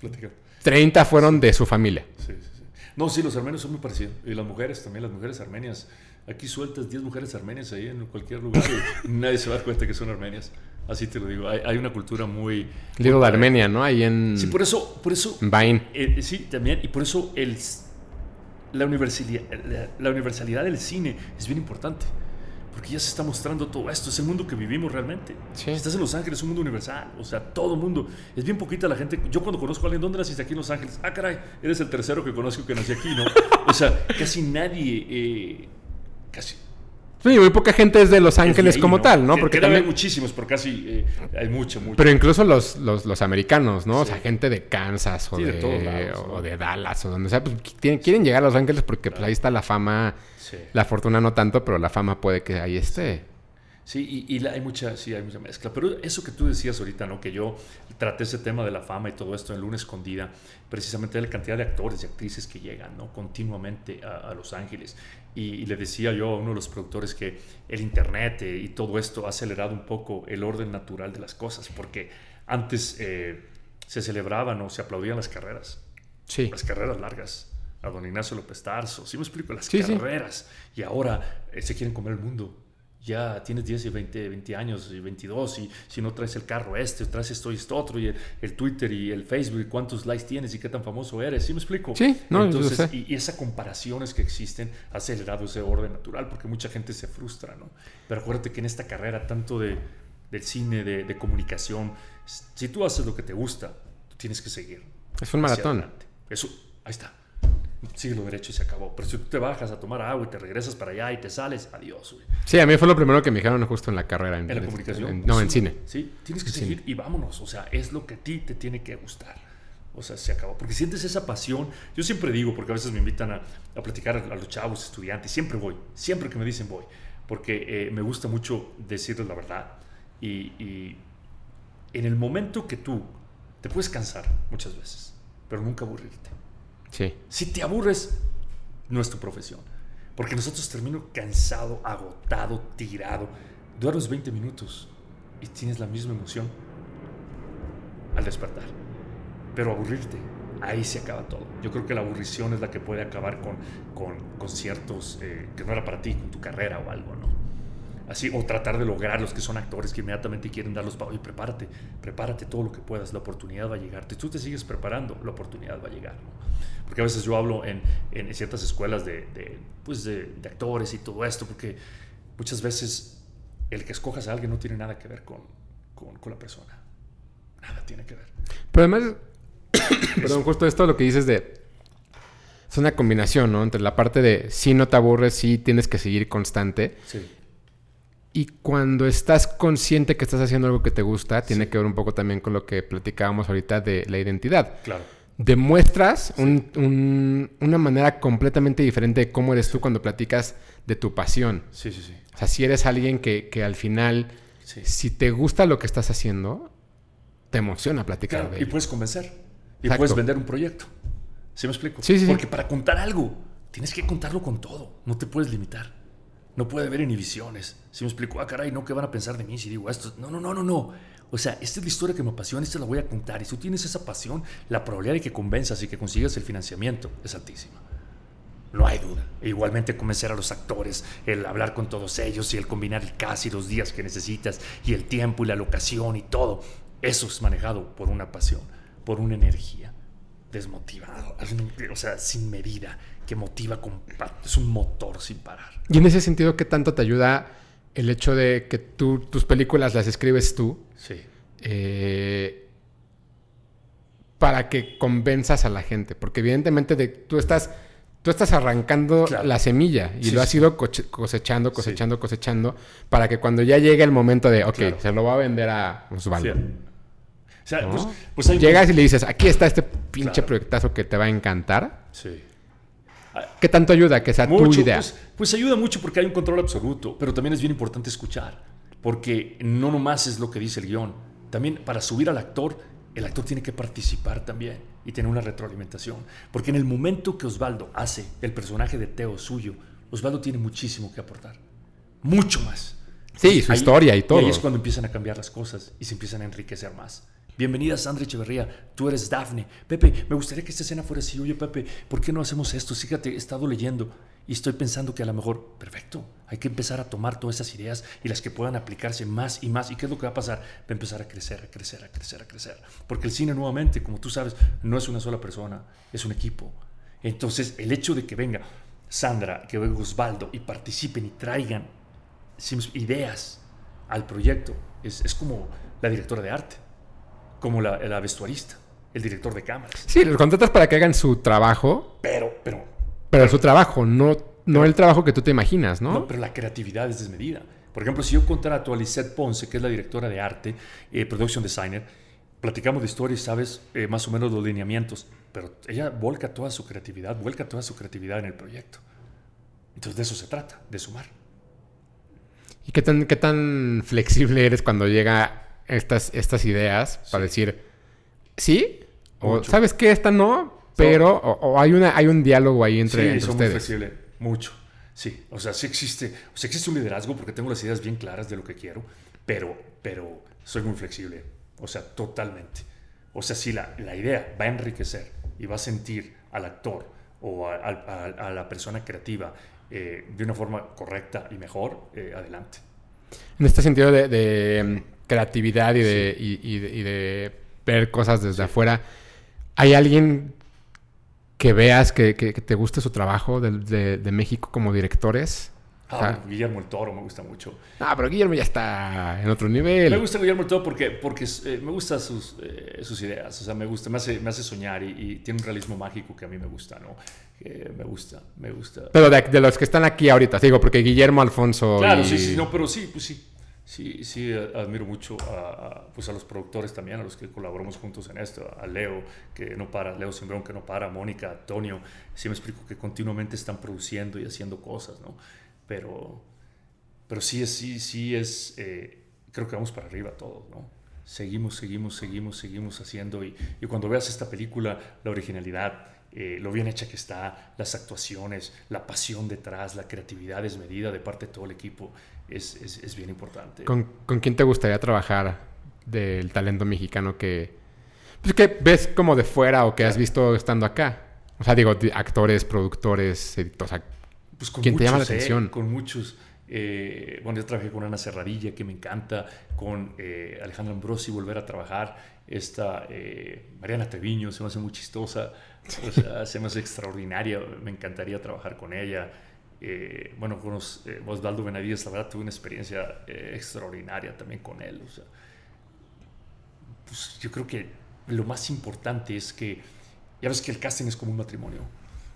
Platica. 30 fueron de su familia. Sí, sí, sí. No, sí, los armenios son muy parecidos. Y las mujeres también, las mujeres armenias. Aquí sueltas 10 mujeres armenias ahí en cualquier lugar y [laughs] nadie se va a dar cuenta que son armenias. Así te lo digo. Hay, hay una cultura muy... Little Armenia, ¿no? Ahí en Sí, por eso, por eso Vine. Eh, sí, también, y por eso el, la, universalidad, la, la universalidad del cine es bien importante. Porque ya se está mostrando todo esto. Es el mundo que vivimos realmente. Sí. Estás en Los Ángeles, es un mundo universal. O sea, todo mundo. Es bien poquita la gente. Yo cuando conozco a alguien, ¿dónde naciste aquí en Los Ángeles? Ah, caray, eres el tercero que conozco que nació aquí, ¿no? [laughs] O sea, casi nadie. eh, casi. Sí, muy poca gente es de Los es de Ángeles ahí, como tal, ¿no? Que- Porque también... muchísimos, pero casi eh, hay mucho, mucho. Pero incluso los, los, los americanos, ¿no? O sea, gente de Kansas o, Sí, de de, todos lados, o ¿no? de Dallas o donde sea, pues quieren, quieren llegar a Los Ángeles porque pues, ahí está la fama. Sí. La fortuna no tanto, pero la fama puede que ahí esté. Sí, y, y la- hay mucha, sí, hay mucha mezcla. Pero eso que tú decías ahorita, ¿no? Que yo traté ese tema de la fama y todo esto en Luna Escondida, precisamente la cantidad de actores y actrices que llegan, ¿no? Continuamente a, a Los Ángeles. Y, y le decía yo a uno de los productores que el Internet eh, y todo esto ha acelerado un poco el orden natural de las cosas, porque antes eh, se celebraban o se aplaudían las carreras Sí. las carreras largas. A don Ignacio López Tarso, ¿sí me explico? Las Sí, sí. carreras. Y ahora eh, se quieren comer el mundo. Ya tienes 10 y 20, 20 años y 22 y si no traes el carro este, traes esto y esto otro y el, el Twitter y el Facebook y cuántos likes tienes y qué tan famoso eres, ¿sí me explico? Sí, no, yo Entonces, sé. y, y esas comparaciones que existen ha acelerado ese orden natural porque mucha gente se frustra, ¿no? Pero acuérdate que en esta carrera tanto de, del cine, de, de comunicación, si tú haces lo que te gusta, tú tienes que seguir. Es un maratón. adelante. Eso, ahí está. Sigue lo derecho y se acabó. Pero si tú te bajas a tomar agua y te regresas para allá y te sales, adiós, güey. Sí, a mí fue lo primero que me dijeron justo en la carrera. En, En la comunicación. en- no, en Sí, cine. Sí, tienes que En seguir y vámonos. O sea, es lo que a ti te tiene que gustar. O sea, se acabó. Porque sientes esa pasión. Yo siempre digo, porque a veces me invitan a, a platicar a, a los chavos, estudiantes. Siempre voy. Siempre que me dicen voy. Porque eh, me gusta mucho decirles la verdad. Y, y en el momento que tú te puedes cansar muchas veces, pero nunca aburrirte. Si te aburres, no es tu profesión. Porque nosotros termino cansado, agotado, tirado. Duermes 20 minutos y tienes la misma emoción al despertar. Pero aburrirte, ahí se acaba todo. Yo creo que la aburrición es la que puede acabar con, con, con ciertos eh, que no era para ti, con tu carrera o algo, ¿no? Así, o tratar de lograr los que son actores que inmediatamente quieren dar los pasos. Y prepárate, prepárate todo lo que puedas, la oportunidad va a llegar. Si tú te sigues preparando, la oportunidad va a llegar. ¿no? Porque a veces yo hablo en, en ciertas escuelas de, de, pues de, de actores y todo esto, porque muchas veces el que escojas a alguien no tiene nada que ver con, con, con la persona. Nada tiene que ver. Pero además, [coughs] perdón, justo esto lo que dices de... Es una combinación, ¿no? Entre la parte de sí no te aburres, sí tienes que seguir constante. Sí. Y cuando estás consciente que estás haciendo algo que te gusta, tiene que ver un poco también con lo que platicábamos ahorita de la identidad. Claro. Demuestras un- un- una manera completamente diferente de cómo eres tú cuando platicas de tu pasión. Sí, sí, sí. O sea, si eres alguien que, que al final, sí. si te gusta lo que estás haciendo, te emociona platicar Claro, de y ello. puedes convencer. Y Exacto. puedes vender un proyecto. ¿Sí me explico? Sí, sí, sí. Porque para contar algo, tienes que contarlo con todo. No te puedes limitar. No puede haber inhibiciones. ¿Sí me explico? Ah, caray, no, ¿qué van a pensar de mí si digo esto? No, no, no, no, no. O sea, esta es la historia que me apasiona, esta la voy a contar. Y si tú tienes esa pasión, la probabilidad de que convenzas y que consigas el financiamiento es altísima. No hay duda. E igualmente convencer a los actores, el hablar con todos ellos y el combinar y los días que necesitas y el tiempo y la locación y todo. Eso es manejado por una pasión, por una energía desmotivado, [laughs] o sea, sin medida, que motiva con... Es un motor sin parar. Y en ese sentido, ¿qué tanto te ayuda el hecho de que tú, tus películas las escribes tú Sí. eh, para que convenzas a la gente? Porque evidentemente de, tú estás... Tú estás arrancando Claro. la semilla y Sí, lo has ido cosechando, cosechando, cosechando, para que cuando ya llegue el momento de, ok, Claro. se lo va a vender a Osvaldo. Sí. O sea, ¿no? pues, pues hay... Llegas y le dices, aquí está este pinche Claro. proyectazo que te va a encantar. Sí. ¿Qué tanto ayuda que sea tu Mucho, idea? Pues, pues ayuda mucho porque hay un control absoluto, pero también es bien importante escuchar, porque no nomás es lo que dice el guion, también para subir al actor, el actor tiene que participar también y tener una retroalimentación, porque en el momento que Osvaldo hace el personaje de Teo suyo, Osvaldo tiene muchísimo que aportar, mucho más. Sí, su Ahí- historia y todo. ahí es cuando empiezan a cambiar las cosas y se empiezan a enriquecer más. Bienvenida Sandra Echeverría, tú eres Dafne. Pepe, me gustaría que esta escena fuera así. Oye, Pepe, ¿por qué no hacemos esto? Fíjate, he estado leyendo y estoy pensando que a lo mejor, perfecto, hay que empezar a tomar todas esas ideas y las que puedan aplicarse más y más. ¿Y qué es lo que va a pasar? Va a empezar a crecer, a crecer, a crecer, a crecer. Porque el cine nuevamente, como tú sabes, no es una sola persona, es un equipo. Entonces, el hecho de que venga Sandra, que venga Osvaldo y participen y traigan ideas al proyecto es, es como la directora de arte, como la, la vestuarista, el director de cámaras. Sí, los contratas para que hagan su trabajo, Pero, pero, pero su trabajo, no, no el trabajo que tú te imaginas, ¿no? no, pero la creatividad es desmedida. Por ejemplo, si yo contrato a Lisette Ponce, que es la directora de arte, eh, production designer, platicamos de historia y sabes eh, más o menos los lineamientos, pero ella volca toda su creatividad, vuelca toda su creatividad en el proyecto. Entonces de eso se trata, de sumar. ¿Y qué tan, qué tan flexible eres cuando llega estas, estas ideas para decir, sí? O Mucho. sabes que esta no, pero o, o hay, una, hay un diálogo ahí entre, sí, entre soy muy ustedes. flexible, mucho. Sí, o sea, sí existe, o sea, existe un liderazgo porque tengo las ideas bien claras de lo que quiero, pero, pero soy muy flexible, o sea, totalmente. O sea, si la, la idea va a enriquecer y va a sentir al actor o a, a- a- a la persona creativa eh, de una forma correcta y mejor, eh, adelante. En este sentido de, de, creatividad y de, y, y de, y de ver cosas desde afuera, ¿hay alguien que veas que, que- que te guste su trabajo de, de- de México como directores? Ah, Ah. Guillermo el Toro me gusta mucho. Ah, pero Guillermo ya está en otro Me nivel. gusta Guillermo el Toro porque, porque eh, me gustan sus, eh, sus ideas, o sea, me gusta, me hace, me hace soñar y, y tiene un realismo mágico que a mí me gusta, ¿no? Eh, me gusta, me gusta. Pero de, de los que están aquí ahorita, digo, porque Guillermo Alfonso. Claro, y- sí, sí, no, pero sí, pues sí. Sí, sí, admiro mucho a, pues a los productores también, a los que colaboramos juntos en esto, a Leo, que no para, Leo Simbrón, que no para, Mónica, Antonio, sí me explico que continuamente están produciendo y haciendo cosas, ¿no? Pero, pero sí sí, sí es, eh, creo que vamos para arriba todos, ¿no? Seguimos, seguimos, seguimos, seguimos haciendo y, y cuando veas esta película, la originalidad, eh, lo bien hecha que está, las actuaciones, la pasión detrás, la creatividad desmedida de parte de todo el equipo, es, es, es bien importante. ¿Con, con quién te gustaría trabajar del talento mexicano que. Pues que ves como de fuera o que has visto estando acá? O sea, digo, di- actores, productores, editores. o sea, Pues con ¿Quién te llama la muchos, ¿eh? atención? Con muchos. Eh, bueno, yo trabajé con Ana Serradilla, que me encanta, con eh, Alejandra Ambrosi, volver a trabajar. Esta eh, Mariana Treviño se me hace muy chistosa, o sea, se me hace extraordinaria, me encantaría trabajar con ella. Eh, bueno, con los, eh, Osvaldo Benavides, la verdad tuve una experiencia eh, extraordinaria también con él. O sea, pues yo creo que lo más importante es que, ya ves que el casting es como un matrimonio.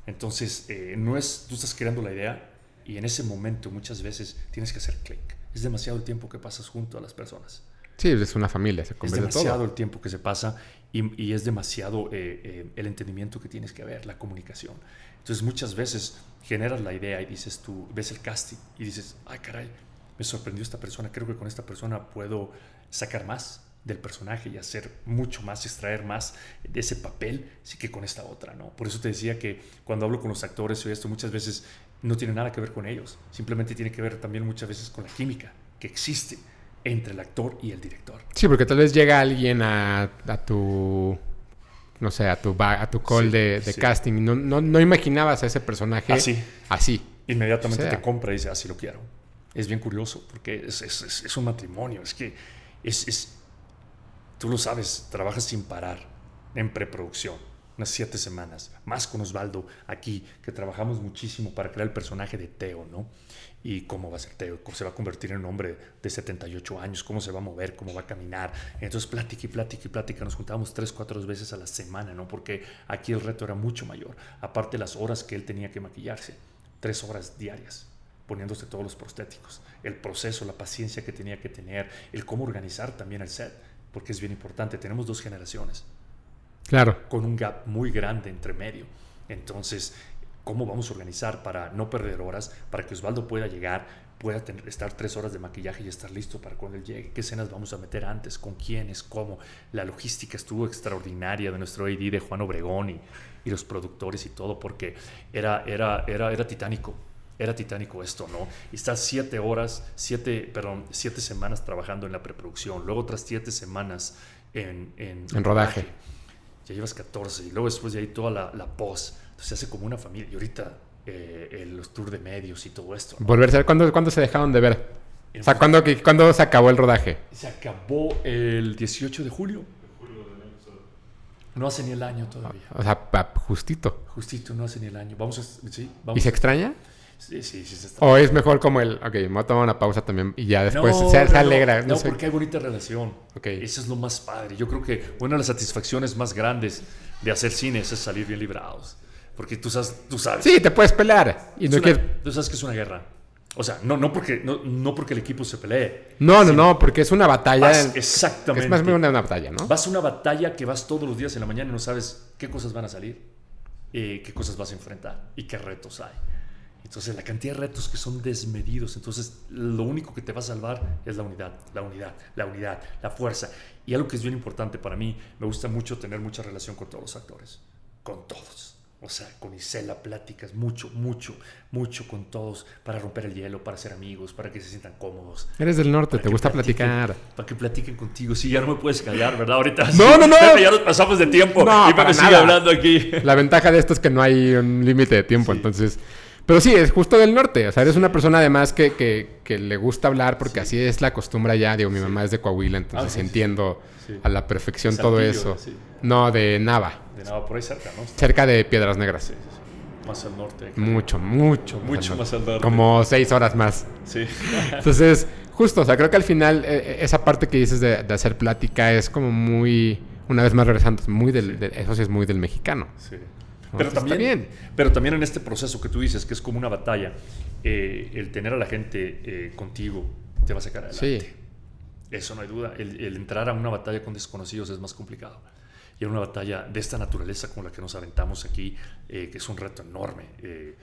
Entonces, eh, no es, tú estás creando la idea y en ese momento muchas veces tienes que hacer clic. Es demasiado el tiempo que pasas junto a las personas. Sí, es una familia, se Es demasiado todo. el tiempo que se pasa y, y es demasiado eh, eh, el entendimiento que tienes que haber, la comunicación. Entonces muchas veces generas la idea y dices tú, ves el casting y dices, ay caray, me sorprendió esta persona, creo que con esta persona puedo sacar más del personaje y hacer mucho más, extraer más de ese papel, sí que con esta otra, ¿no? Por eso te decía que cuando hablo con los actores y esto, muchas veces no tiene nada que ver con ellos, simplemente tiene que ver también muchas veces con la química que existe entre el actor y el director. Sí, porque tal vez llega alguien a tu. No sé, a tu, a tu call Sí, de, de sí. casting. No, no, no imaginabas a ese personaje Así. así. inmediatamente O sea. te compra y dice, así lo quiero. Es bien curioso porque es, es- es- es un matrimonio, es que es, es- tú lo sabes, trabajas sin parar en preproducción, unas siete semanas, más con Osvaldo aquí, que trabajamos muchísimo para crear el personaje de Teo, ¿no? Y cómo va a ser Teo, cómo se va a convertir en un hombre de 78 años, cómo se va a mover, cómo va a caminar. Entonces, plática y plática y plática, nos juntábamos tres, cuatro veces a la semana, ¿no? Porque aquí el reto era mucho mayor, aparte las horas que él tenía que maquillarse, tres horas diarias poniéndose todos los prostéticos, el proceso, la paciencia que tenía que tener, el cómo organizar también el set, porque es bien importante. Tenemos dos generaciones Claro. con un gap muy grande entre medio. Entonces, ¿cómo vamos a organizar para no perder horas, para que Osvaldo pueda llegar, pueda tener- estar tres horas de maquillaje y estar listo para cuando él llegue? ¿Qué escenas vamos a meter antes? ¿Con quiénes? ¿Cómo? La logística estuvo extraordinaria de nuestro AD, de Juan Obregón y, y los productores y todo, porque era, era, era, era titánico. Era titánico esto, ¿no? Y estás siete horas, siete, perdón, siete semanas trabajando en la preproducción, luego otras siete semanas en, en, En rodaje. ya llevas 14 y luego después de ahí toda la, la post. Entonces se hace como una familia. Y ahorita eh, eh, los tours de medios y todo esto. ¿no? Volverse a ver. ¿Cuándo, cuándo se dejaron de ver? O sea, ¿cuándo, ¿cuándo se acabó el rodaje? Se acabó el 18 de julio. No hace ni el año todavía. O sea, justito. Justito, no hace ni el año. Vamos a... Sí, ¿Y se extraña? Sí, sí, sí. Se está... ¿O es mejor como el, ok, me voy a tomar una pausa también y ya después No, se, alegra? No, No, sé. porque hay bonita relación. Ok. Eso es lo más padre. Yo creo que una de las satisfacciones más grandes de hacer cine es salir bien librados. Porque tú sabes, tú sabes. Sí, te puedes pelear. Y no, una- quieres- Tú sabes que es una guerra. O sea, no, no, porque, no, no porque el equipo se pelee. no, no, no, porque es una batalla. Vas- en- exactamente. es más bien una, una batalla, ¿no? Vas a una batalla que vas todos los días en la mañana y no sabes qué cosas van a salir, eh, qué cosas vas a enfrentar y qué retos hay. Entonces, la cantidad de retos que son desmedidos. Entonces, lo único que te va a salvar es la unidad, la unidad, la unidad, la fuerza. Y algo que es bien importante para mí, me gusta mucho tener mucha relación con todos los actores, con todos. O sea, con Isela pláticas mucho, mucho, mucho con todos para romper el hielo, para ser amigos, para que se sientan cómodos. Eres del norte, te que gusta platiquen- platicar. Para que platiquen contigo. Sí, ya no me puedes callar, ¿verdad? Ahorita. No, sí. no, no. Ya nos pasamos de tiempo. No, y para sigue nada. hablando aquí. La ventaja de esto es que no hay un límite de tiempo, Sí. entonces... Pero sí, es justo del norte. O sea, eres una persona además que, que, que le gusta hablar porque así es la costumbre allá. Digo, mi mamá es de Coahuila, entonces Ah, entiendo a la perfección todo eso. No, de Nava, Por ahí cerca, ¿no? cerca de Piedras Negras. Sí, sí, sí. Más al norte. Mucho, mucho. Mucho más al norte. Como seis horas más. Sí. [laughs] Entonces, justo, o sea, creo que al final eh, esa parte que dices de, de hacer plática es como muy, una vez más regresando, es muy del, de- eso sí es muy del mexicano. Sí. Pero también, bien. pero también en este proceso que tú dices, que es como una batalla, eh, el tener a la gente eh, contigo te va a sacar adelante. Sí. Eso no hay duda. El, el entrar a una batalla con desconocidos es más complicado. Y en una batalla de esta naturaleza como la que nos aventamos aquí, eh, que es un reto enorme, eh,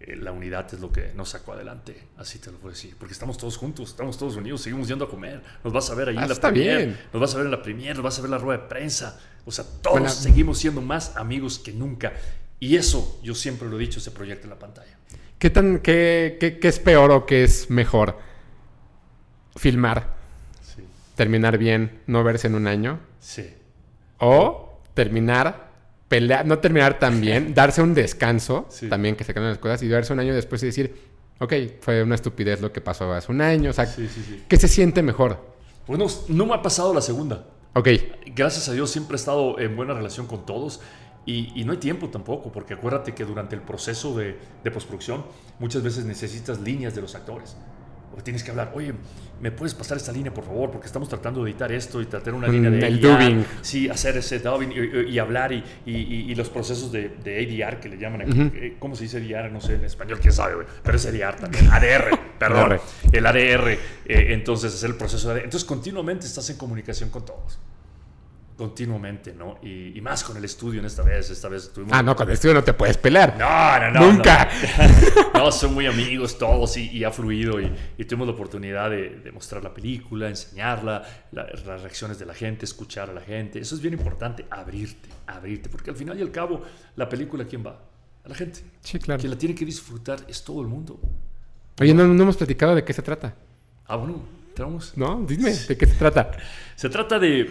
eh, la unidad es lo que nos sacó adelante. Así te lo puedo decir. Porque estamos todos juntos, estamos todos unidos, seguimos yendo a comer. Nos vas a ver ahí Ah, en la está premier, bien. nos vas a ver en la premier, nos vas a ver en la rueda de prensa. O sea, todos Buena- seguimos siendo más amigos que nunca. Y eso, yo siempre lo he dicho, se proyecta en la pantalla. ¿Qué, tan, qué, qué- qué es peor o qué es mejor? ¿Filmar, Sí. terminar bien, no verse en un año? Sí. ¿O terminar, pelear, no terminar tan bien, [laughs] darse un descanso, Sí. también que se cambien las cosas, y verse un año después y decir, Ok, fue una estupidez lo que pasó hace un año. O sea, sí, sí. ¿qué se siente mejor? Bueno, no me ha pasado la segunda. Ok, Gracias a Dios siempre he estado en buena relación con todos y, y no hay tiempo tampoco, porque acuérdate que durante el proceso de, de postproducción muchas veces necesitas líneas de los actores. O tienes que hablar, oye, ¿me puedes pasar esta línea, por favor? Porque estamos tratando de editar esto y tratar una Mm, línea de el ADR. dubbing. Sí, hacer ese dubbing y, y- hablar y, y- y- los procesos de, de ADR que le llaman aquí. Ujú. Eh, ¿Cómo se dice ADR? No sé en español, quién sabe. Pero es ADR también. [laughs] ADR, perdón. El ADR. eh, entonces, es el proceso de ADR. Entonces, continuamente estás en comunicación con todos continuamente, ¿no? Y, y más con el estudio en esta vez. Esta vez tuvimos. ah, no, con el estudio no te puedes pelear. No, no, no. Nunca. No, [laughs] No, son muy amigos todos y, y ha fluido y, y tuvimos la oportunidad de, de mostrar la película, enseñarla, la- las reacciones de la gente, escuchar a la gente. Eso es bien importante, abrirte, abrirte, porque al final y al cabo, la película, ¿quién va? A la gente. Sí, claro. Quien la tiene que disfrutar es todo el mundo. Oye, no, no hemos platicado de qué se trata. Ah, bueno, entramos. ¿No? Dime, ¿de qué se trata? Se trata de...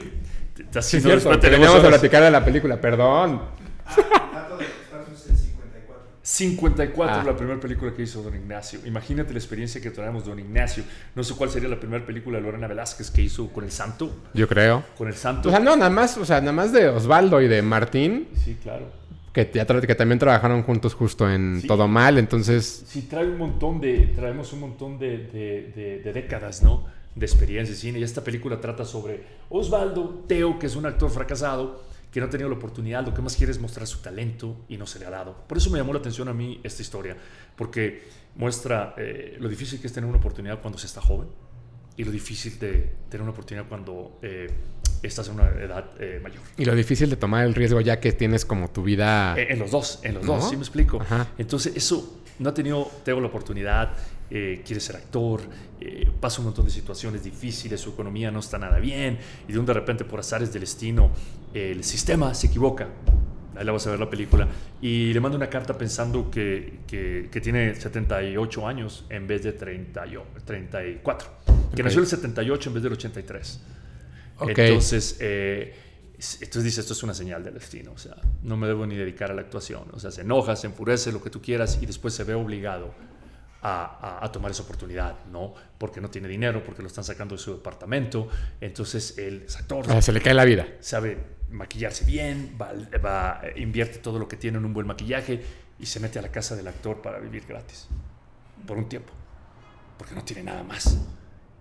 Sí, no, cierto, tenemos a platicar de la película, perdón. Ah, el dato de es el 54. 54 Ah. la primera película que hizo Don Ignacio. Imagínate la experiencia que traemos Don Ignacio. No sé cuál sería la primera película de Lorena Velázquez que hizo con el Santo. Yo creo. Con el Santo. O sea, no, nada más, o sea, nada más de Osvaldo y de Martín, Sí, claro. que, que también trabajaron juntos justo en Sí. Todo Mal, entonces, Sí, trae un montón de, traemos un montón de, de- de- de décadas, ¿no? De experiencia de cine. Y esta película trata sobre Osvaldo, Teo, que es un actor fracasado, que no ha tenido la oportunidad, lo que más quiere es mostrar su talento y no se le ha dado. Por eso me llamó la atención a mí esta historia, porque muestra eh, lo difícil que es tener una oportunidad cuando se está joven y lo difícil de tener una oportunidad cuando eh, estás en una edad eh, mayor. y lo difícil de tomar el riesgo ya que tienes como tu vida... En los dos, en los ¿No? dos, ¿sí me explico? Ajá. Entonces, eso no ha tenido, tengo la oportunidad, eh, quiere ser actor, eh, pasa un montón de situaciones difíciles, su economía no está nada bien, y de un de repente, por azares del destino, el sistema se equivoca. Ahí la vas a ver la película. Y le manda una carta pensando que, que, que tiene 78 años en vez de 30 y- 34. Que Ok. nació el 78 en vez del 83. Ok. Entonces, eh, entonces dice, esto es una señal del destino, o sea, no me debo ni dedicar a la actuación. O sea, se enoja, se enfurece, lo que tú quieras, y después se ve obligado a, a- a tomar esa oportunidad, ¿no? Porque no tiene dinero, porque lo están sacando de su departamento. Entonces, es actor, sea, se le cae la vida. sabe maquillarse bien, va, va- invierte todo lo que tiene en un buen maquillaje y se mete a la casa del actor para vivir gratis, por un tiempo, porque no tiene nada más,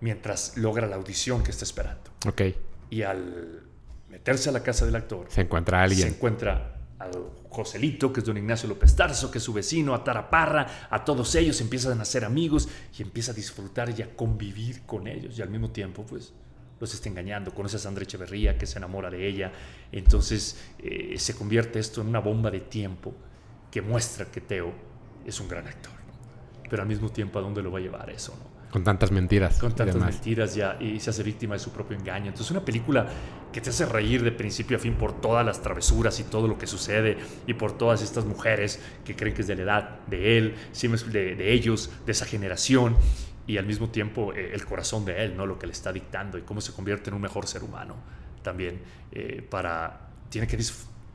mientras logra la audición que está esperando. Ok, Y al meterse a la casa del actor, se encuentra se alguien. encuentra a Joselito, que es don Ignacio López Tarso, que es su vecino, a Taraparra, a todos ellos, empiezan a ser amigos y empieza a disfrutar y a convivir con ellos. Y al mismo tiempo, pues, los está engañando. Conoce a Sandra Echeverría, que se enamora de ella. Entonces, eh, se convierte esto en una bomba de tiempo que muestra que Teo es un gran actor. Pero al mismo tiempo, ¿a dónde lo va a llevar eso? ¿no? Con tantas mentiras. con tantas mentiras ya y se hace víctima de su propio engaño. Entonces, una película que te hace reír de principio a fin por todas las travesuras y todo lo que sucede y por todas estas mujeres que creen que es de la edad de él, de, de ellos, de esa generación y al mismo tiempo eh, el corazón de él, ¿no? Lo que le está dictando y cómo se convierte en un mejor ser humano también eh, para tiene que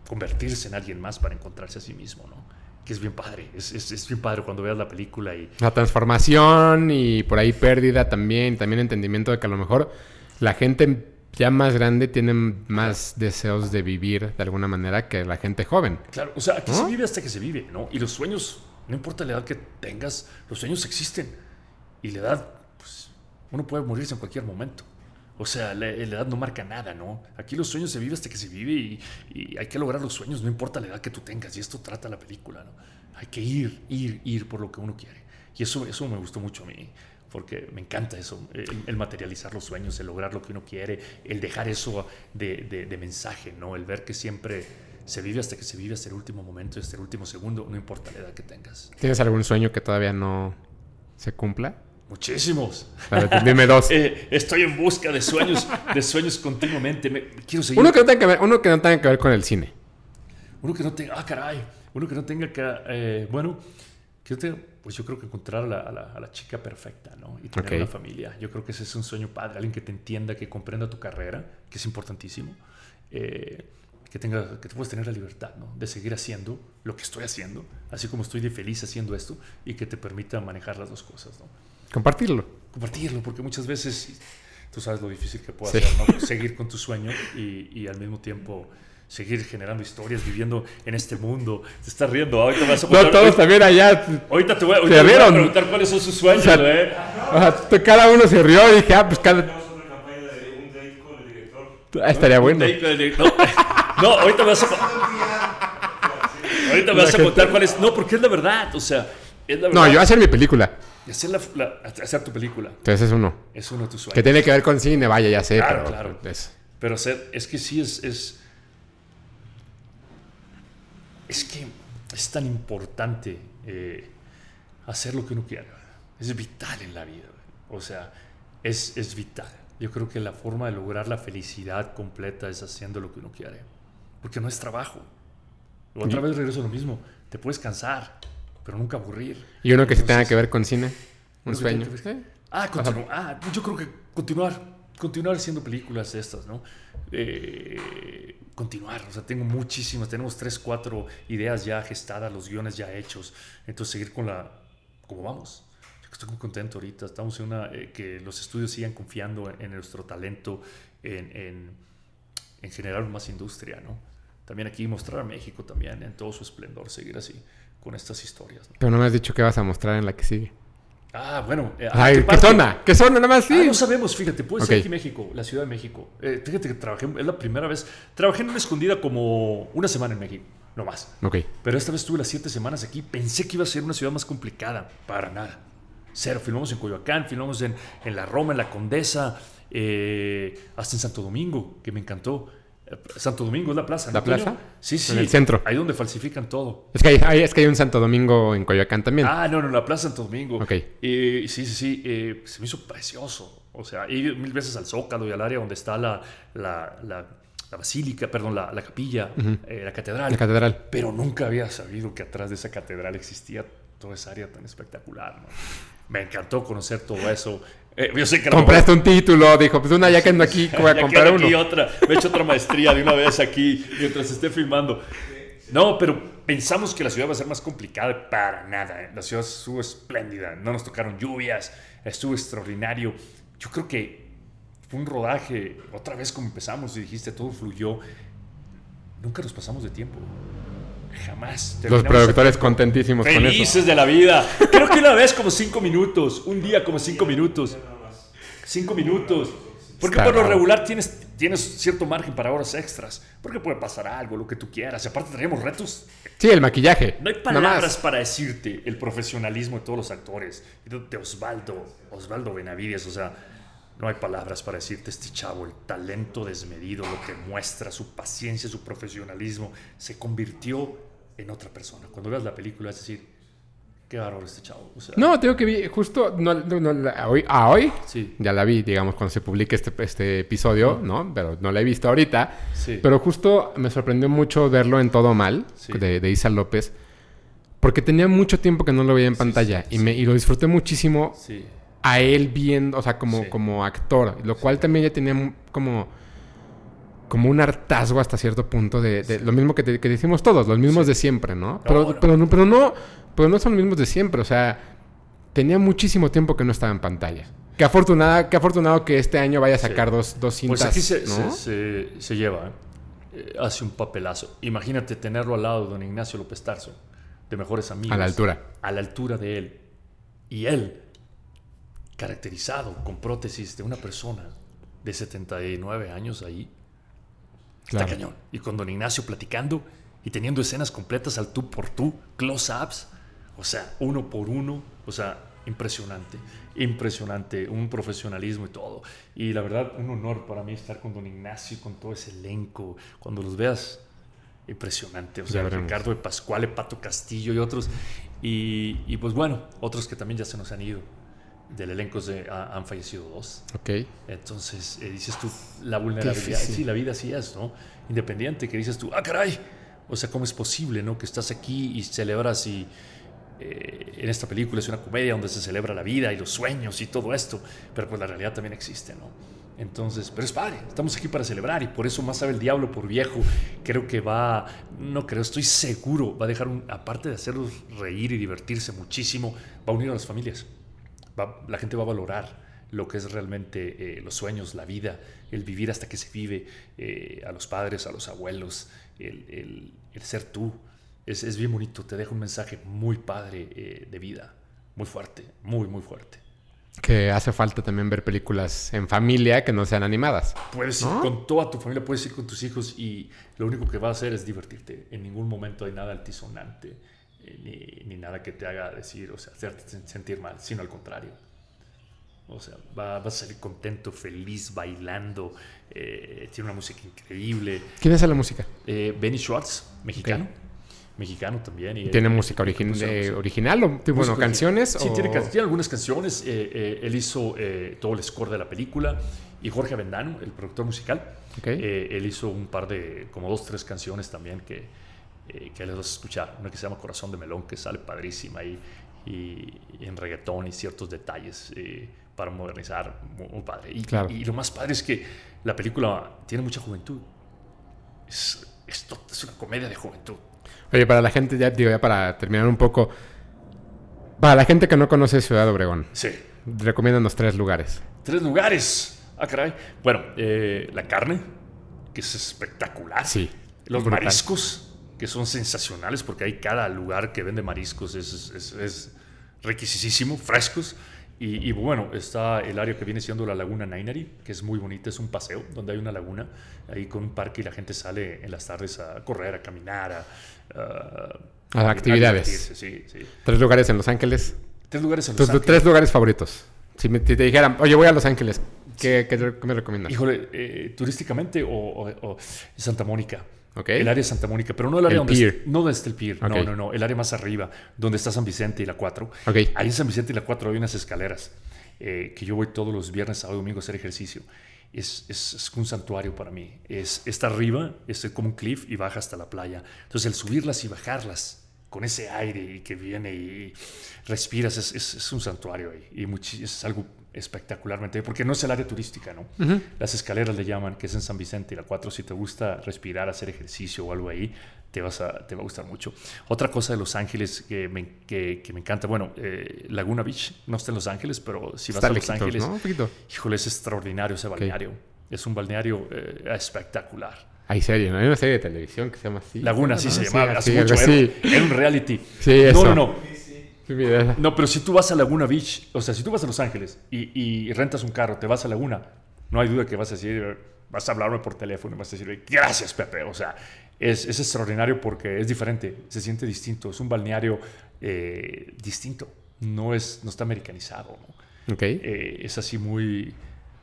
convertirse en alguien más para encontrarse a sí mismo, ¿no? Que es bien padre, es, es, es bien padre cuando veas la película y La transformación y por ahí pérdida también, también entendimiento de que a lo mejor la gente ya más grande tiene más deseos de vivir de alguna manera que la gente joven. Claro, o sea, aquí ¿No? se vive hasta que se vive, ¿no? Y los sueños, no importa la edad que tengas, los sueños existen. Y la edad, pues, uno puede morirse en cualquier momento. O sea, la, la edad no marca nada, ¿no? Aquí los sueños se vive hasta que se vive y, hay que lograr los sueños, no importa la edad que tú tengas. Y esto trata la película, ¿no? Hay que ir, ir, ir por lo que uno quiere. Y eso, eso me gustó mucho a mí, porque me encanta eso, el, el materializar los sueños, el lograr lo que uno quiere, el dejar eso de- de mensaje, ¿no? El ver que siempre se vive hasta que se vive hasta el último momento, hasta el último segundo, no importa la edad que tengas. ¿Tienes algún sueño que todavía no se cumpla? Muchísimos. Ver, dime dos. [laughs] Eh, estoy en busca de sueños, de sueños continuamente. Me- quiero seguir. Uno que no tenga que ver, uno que no tenga que ver con el cine. Uno que no tenga, ah, caray, uno que no tenga que, eh, bueno, que yo tenga- pues yo creo que encontrar a la, a la- a la chica perfecta, ¿no? Y tener Ok. una familia. Yo creo que ese es un sueño padre, alguien que te entienda, que comprenda tu carrera, que es importantísimo. Eh, que, tenga, que te puedas tener la libertad, ¿no? De seguir haciendo lo que estoy haciendo, así como estoy de feliz haciendo esto, y que te permita manejar las dos cosas, ¿no? Compartirlo. Compartirlo, porque muchas veces tú sabes lo difícil que puede Sí. ser, ¿no? Seguir con tu sueño y, y al mismo tiempo seguir generando historias, viviendo en este mundo. Te estás riendo, ahorita me vas a No, contar- todos ahorita, también allá. ahorita te voy, a- ¿Se ahorita te voy a rieron? preguntar cuáles son sus sueños, O sea, ¿eh? O sea, t- cada uno se rió y dije, ah, pues cada. Tenemos otra campaña de un date con el director. Ah, estaría bueno. No, no, ahorita me vas a, ahorita me vas a contar cuál es. No, porque es la verdad, o sea, es la verdad. No, yo voy a hacer mi película. Y hacer, la, la- hacer tu película Entonces es uno. es uno de tus Que sueños. tiene que ver con cine, vaya, ya sé, Claro, pero. claro. es- Pero hacer, es que sí es, es. Es que es tan importante eh, hacer lo que uno quiera. Es vital en la vida. O sea, es, es vital. Yo creo que la forma de lograr la felicidad completa es haciendo lo que uno quiere. Porque no es trabajo. Otra vez regreso a lo mismo. Te puedes cansar, pero nunca aburrir. Y uno que sí tenga Entonces- que ver con cine. Un que sueño. tenga que Sí. Ah, continu- ah, yo creo que continuar, continuar haciendo películas estas, ¿no? Eh, continuar, o sea, tengo muchísimas, tenemos tres, cuatro ideas ya gestadas, los guiones ya hechos, entonces seguir con la, como vamos. Yo Estoy muy contento ahorita, estamos en una, eh, que los estudios sigan confiando en, en nuestro talento, en, en, en generar más industria, ¿no? También aquí mostrar a México también en todo su esplendor, seguir así con estas historias, ¿no? Pero no me has dicho qué vas a mostrar en la que sigue. Ah, bueno. eh, Ay, ¿qué zona? ¿Qué zona? Nada más sí. Ah, no sabemos, fíjate, puede ser Ok. aquí México, la Ciudad de México. Eh, fíjate que trabajé, es la primera vez, trabajé en una escondida como una semana en México, no más. Ok. Pero esta vez estuve las siete semanas aquí, pensé que iba a ser una ciudad más complicada, para nada. Cero, filmamos en Coyoacán, filmamos en, en la Roma, en la Condesa, eh, hasta en Santo Domingo, que me encantó. Santo Domingo es la plaza. ¿no, ¿La plaza? Sí, sí. En el centro. Ahí donde falsifican todo. Es que hay, hay- es que hay un Santo Domingo en Coyoacán también. Ah, no, no, la Plaza Santo Domingo. Ok. Eh, sí, sí, sí. eh, se me hizo precioso. O sea, ido mil veces al Zócalo y al área donde está la, la, la- la basílica, perdón, la, la capilla, eh, la catedral. La catedral. Pero nunca había sabido que atrás de esa catedral existía toda esa área tan espectacular. ¿no? Me encantó conocer todo eso. Eh, yo sé que Compraste un título, dijo, pues una ya que ando aquí, [laughs] voy a comprar uno. aquí otra, me he hecho otra maestría de una vez aquí mientras esté filmando. No, pero pensamos que la ciudad va a ser más complicada para nada. ¿eh? La ciudad estuvo espléndida, no nos tocaron lluvias, estuvo extraordinario. Yo creo que fue un rodaje, otra vez como empezamos y dijiste, todo fluyó. Nunca nos pasamos de tiempo. Jamás. Los productores contentísimos con eso. Felices de la vida. Creo que una vez como cinco minutos. Un día como cinco minutos. Cinco minutos. Porque Está por lo regular tienes, tienes cierto margen para horas extras. Porque puede pasar algo, lo que tú quieras. Y aparte traemos retos. Sí, el maquillaje. No hay palabras para decirte el profesionalismo de todos los actores. De Osvaldo, Osvaldo Benavides. O sea, no hay palabras para decirte este chavo, el talento desmedido, lo que muestra, su paciencia, su profesionalismo. Se convirtió en otra persona. Cuando veas la película, es decir, qué bárbaro este chavo. O sea, No, tengo que vi, justo no, no, no, la- hoy, a hoy, Sí. ya la vi, digamos, cuando se publique este, este episodio, ¿no? Pero no la he visto ahorita. Sí. Pero justo me sorprendió mucho verlo en Todo Mal, Sí. de, de Isa López, porque tenía mucho tiempo que no lo veía en Sí, pantalla sí, y, me, y lo disfruté muchísimo Sí. A él viendo, o sea, como, Sí. como actor, lo cual también ya tenía como, como un hartazgo hasta cierto punto de, de lo mismo que, te- que decimos todos, los mismos de siempre, ¿no? Pero, no. pero, no, pero, no, pero no son los mismos de siempre, o sea, tenía muchísimo tiempo que no estaba en pantalla. Qué, afortunada, qué afortunado que este año vaya a sacar dos, dos cintas, Pues aquí se, ¿no? se- se- se lleva. Eh, hace un papelazo. Imagínate tenerlo al lado de don Ignacio López Tarso, de mejores amigos. A la altura. A la altura de él. Y él, caracterizado con prótesis de una persona de 79 años ahí, Claro. está cañón. Y con don Ignacio platicando y teniendo escenas completas al tú por tú, close-ups, o sea, uno por uno, o sea, impresionante, impresionante, un profesionalismo y todo. Y la verdad, un honor para mí estar con don Ignacio, con todo ese elenco, cuando los veas, impresionante, o sea. Ricardo de Pascual, Pato Castillo y otros. Y, y pues bueno, otros que también ya se nos han ido. Del elenco se, ha- han fallecido dos. Ok. Entonces, eh, dices tú, la vulnerabilidad. Sí, la vida así es, ¿no? Independiente, que dices tú, ah, caray. O sea, ¿cómo es posible, no? Que estás aquí y celebras y. eh, en esta película es una comedia donde se celebra la vida y los sueños y todo esto, pero pues la realidad también existe, ¿no? Entonces, pero es padre, estamos aquí para celebrar y por eso más sabe el diablo por viejo. Creo que va, no creo, estoy seguro, va a dejar, un, aparte de hacerlos reír y divertirse muchísimo, va a unir a las familias. Va- la gente va a valorar lo que es realmente eh, los sueños, la vida, el vivir hasta que se vive, eh, a los padres, a los abuelos, el, el- el ser tú. Es, es bien bonito, te deja un mensaje muy padre eh, de vida, muy fuerte, muy, muy fuerte. Que hace falta también ver películas en familia que no sean animadas. Puedes ir ¿No? con toda tu familia, puedes ir con tus hijos y lo único que va a hacer es divertirte. En ningún momento hay nada altisonante, ni, ni nada que te haga decir, o sea, hacerte sen- sentir mal, sino al contrario. O sea, va- vas a salir contento, feliz, bailando, eh, tiene una música increíble. ¿Quién hace la música? Eh, Benny Schwartz, mexicano. Mexicano también. y- ¿Tiene eh, música origin- eh, original o bueno, Música canciones? Sí, o- tiene, tiene algunas canciones. eh, eh, él hizo eh, todo el score de la película. Y Jorge Avendano, el productor musical, Ok. eh, él hizo un par de, como dos, tres canciones también que, eh, que les vas a escuchar. Una que se llama Corazón de Melón, que sale padrísima y, y- y en reggaetón y ciertos detalles eh, para modernizar. Muy, muy padre. Y, Claro. y lo más padre es que la película tiene mucha juventud. Es, es, es una comedia de juventud. Oye, para la gente, ya digo, ya para terminar un poco. Para la gente que no conoce Ciudad Obregón, Sí. recomiéndanos tres lugares. Tres lugares. Ah, caray. Bueno, eh, la carne, que es espectacular. Sí, Los brutal. mariscos, que son sensacionales, porque hay cada lugar que vende mariscos, es, es, es riquisísimo, frescos. Y, y bueno, está el área que viene siendo la Laguna Nainari, que es muy bonita, es un paseo donde hay una laguna, ahí con un parque y la gente sale en las tardes a correr, a caminar, a... a- A actividades. divertirse, sí, sí. Tres lugares en Los Ángeles. Tres lugares en Los Ángeles. tres lugares favoritos. Si, me, te dijeran, oye, voy a Los Ángeles, ¿qué, qué re- qué me recomiendas? Híjole, eh, turísticamente o, o- o Santa Mónica. Ok. El área de Santa Mónica, pero no el área El donde pier. es- no desde el pier, Ok. no, no, no, el área más arriba, donde está San Vicente y la 4. Ok. Ahí en San Vicente y la 4 hay unas escaleras eh, que yo voy todos los viernes, sábado y domingo a hacer ejercicio. Es, es- es un santuario para mí. Es, está arriba, es como un cliff y baja hasta la playa. Entonces el subirlas y bajarlas con ese aire y que viene y respiras, es, es- un santuario ahí. Y es algo espectacularmente, porque no es el área turística, ¿no? Las escaleras le llaman, que es en San Vicente y la 4. Si te gusta respirar, hacer ejercicio o algo ahí, te, vas a, te va a gustar mucho. Otra cosa de Los Ángeles que me, que, que me encanta, bueno, eh, Laguna Beach no está en Los Ángeles, pero si vas Está a Los lejitos, Ángeles, ¿no? Poquito. híjole, es extraordinario ese balneario. Es un balneario eh, espectacular. Hay serie, ¿no? Hay una serie de televisión que se llama así. Laguna, sí ¿no? se llamaba, hace así, mucho, algo era, un reality. Sí, no, eso. no, no. Sí, mira. No, pero si tú vas a Laguna Beach, o sea, si tú vas a Los Ángeles y, y rentas un carro, te vas a Laguna, no hay duda que vas a decir, vas a hablarme por teléfono y vas a decir, gracias, Pepe. O sea, es, es extraordinario porque es diferente, se siente distinto, es un balneario eh, distinto, no, es, no está americanizado, ¿no? Ok. Eh, es así muy,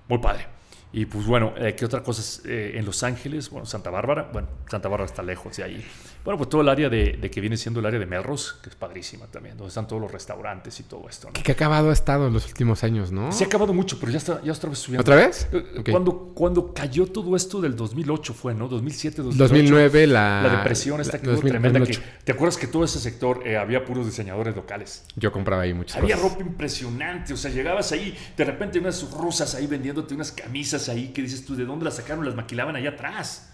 muy padre. Y pues bueno, eh, ¿qué otra cosa es, en Los Ángeles? Bueno, Santa Bárbara, bueno, Santa Bárbara está lejos de ahí. Bueno, pues todo el área de, de que viene siendo el área de Melrose, que es padrísima también, donde están todos los restaurantes y todo esto. ¿no? Que, que acabado ha estado en los últimos años, ¿no? Se ha acabado mucho, pero ya está, ya otra vez subiendo. ¿Otra vez? Eh, Ok. Cuando, cuando cayó todo esto del 2008 fue, ¿no? 2007, 2008. 2009, la... La depresión esta la- que hubo 2000, tremenda. Que, 2008. ¿Te acuerdas que todo ese sector eh, había puros diseñadores locales? Yo compraba ahí muchas Había cosas. ropa impresionante, o sea, llegabas ahí, de repente unas rusas ahí vendiéndote unas camisas ahí que dices tú, ¿de dónde las sacaron? Las maquilaban allá atrás.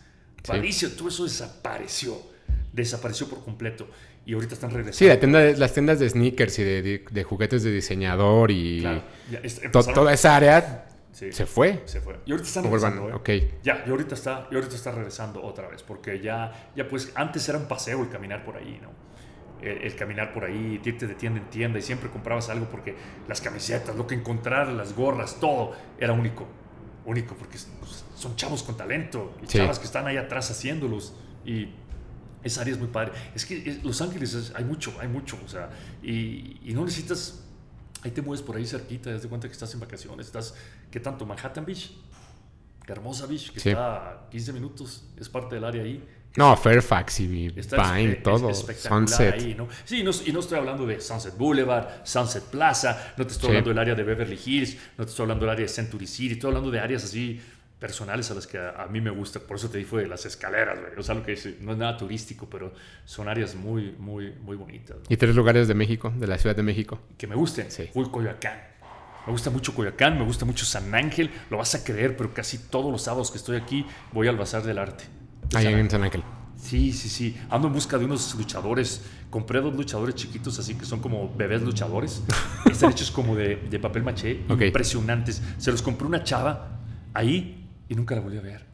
Padrísimo, todo eso desapareció, desapareció por completo y ahorita están Sí, regresando. la tienda de- las tiendas de sneakers y de, de- de juguetes de diseñador y Claro, ya es- to- toda esa área Sí, se fue. se fue. Y ahorita están regresando, ¿eh? ok. Ya, y ahorita está, y ahorita está regresando otra vez, porque ya, ya pues antes era un paseo el caminar por ahí, ¿no? El, el caminar por ahí, irte de tienda en tienda y siempre comprabas algo porque las camisetas, lo que encontrar, las gorras, todo era único. Único, porque pues, son chavos con talento y Sí. chavas que están ahí atrás haciéndolos. Y esa área es muy padre. Es que es- Los Ángeles es- hay mucho, hay mucho, o sea, y, y no necesitas. Ahí te mueves por ahí cerquita, te das cuenta que estás en vacaciones, estás, ¿qué tanto? Manhattan Beach, Qué hermosa Beach, que Sí. está a 15 minutos, es parte del área ahí. No, Fairfax y Está Vine, es- es todo. Sunset. ahí, ¿no? Sí, no, y no estoy hablando de Sunset Boulevard, Sunset Plaza, no te estoy Sí. hablando del área de Beverly Hills, no te estoy hablando del área de Century City, estoy hablando de áreas así personales a las que a, a mí me gusta, por eso te di fue de las escaleras, güey. O sea, lo que es, no es nada turístico, pero son áreas muy, muy, muy bonitas, ¿no? Y tres lugares de México, de la Ciudad de México. que me gusten. Sí. Fui Coyoacán. Me gusta mucho Coyoacán, me gusta mucho San Ángel, lo vas a creer, pero casi todos los sábados que estoy aquí voy al Bazar del Arte. de Ahí en San Ángel. Sí, sí, sí. Ando en busca de unos luchadores. Compré dos luchadores chiquitos, así que son como bebés luchadores. [laughs] Están hechos como de, de papel maché. Ok. Impresionantes. Se los compré una chava ahí y nunca la volví a ver.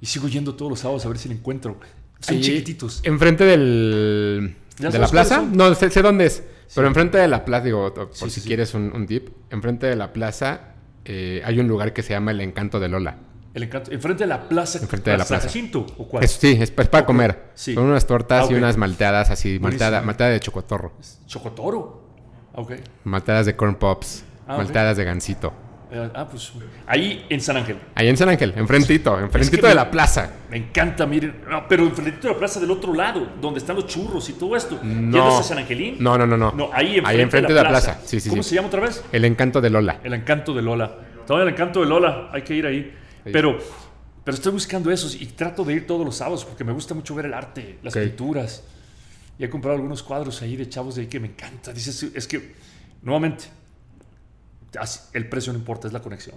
Y sigo yendo todos los sábados a ver si la encuentro. Son Sí, chiquititos. Enfrente del. ¿Ya ¿De la plaza? son? No, sé, sé dónde es. Pero enfrente de la plaza, digo, por Sí, si quieres un, un tip. Enfrente de la plaza eh, hay un lugar que se llama El Encanto de Lola. El encanto. Enfrente de la plaza. Enfrente de la plaza. Jacinto, ¿o cuál? Es- sí, es, para comer. sí. Son unas tortas Ah, y unas malteadas así, malteada, malteada de chocotorro, Chocotoro. Ok. malteadas de corn pops, Ah, malteadas de gansito. Eh, ah, pues. Ahí en San Ángel. Ahí en San Ángel, enfrentito, enfrentito que de me- la plaza. Me encanta, miren. No, pero enfrente de la plaza del otro lado, donde están los churros y todo esto. No. ¿Yendo hacia San Angelín? No, no, no, no. No, ahí enfrente, Ahí enfrente de la plaza. Sí, sí, ¿Cómo sí. se llama otra vez? El Encanto de Lola. El encanto de Lola. Todavía el encanto de Lola, hay que ir ahí. Sí. Pero, pero estoy buscando esos y trato de ir todos los sábados porque me gusta mucho ver el arte, las pinturas. Y he comprado algunos cuadros ahí de chavos de ahí que me encanta. Dices, es que, nuevamente, el precio no importa, es la conexión.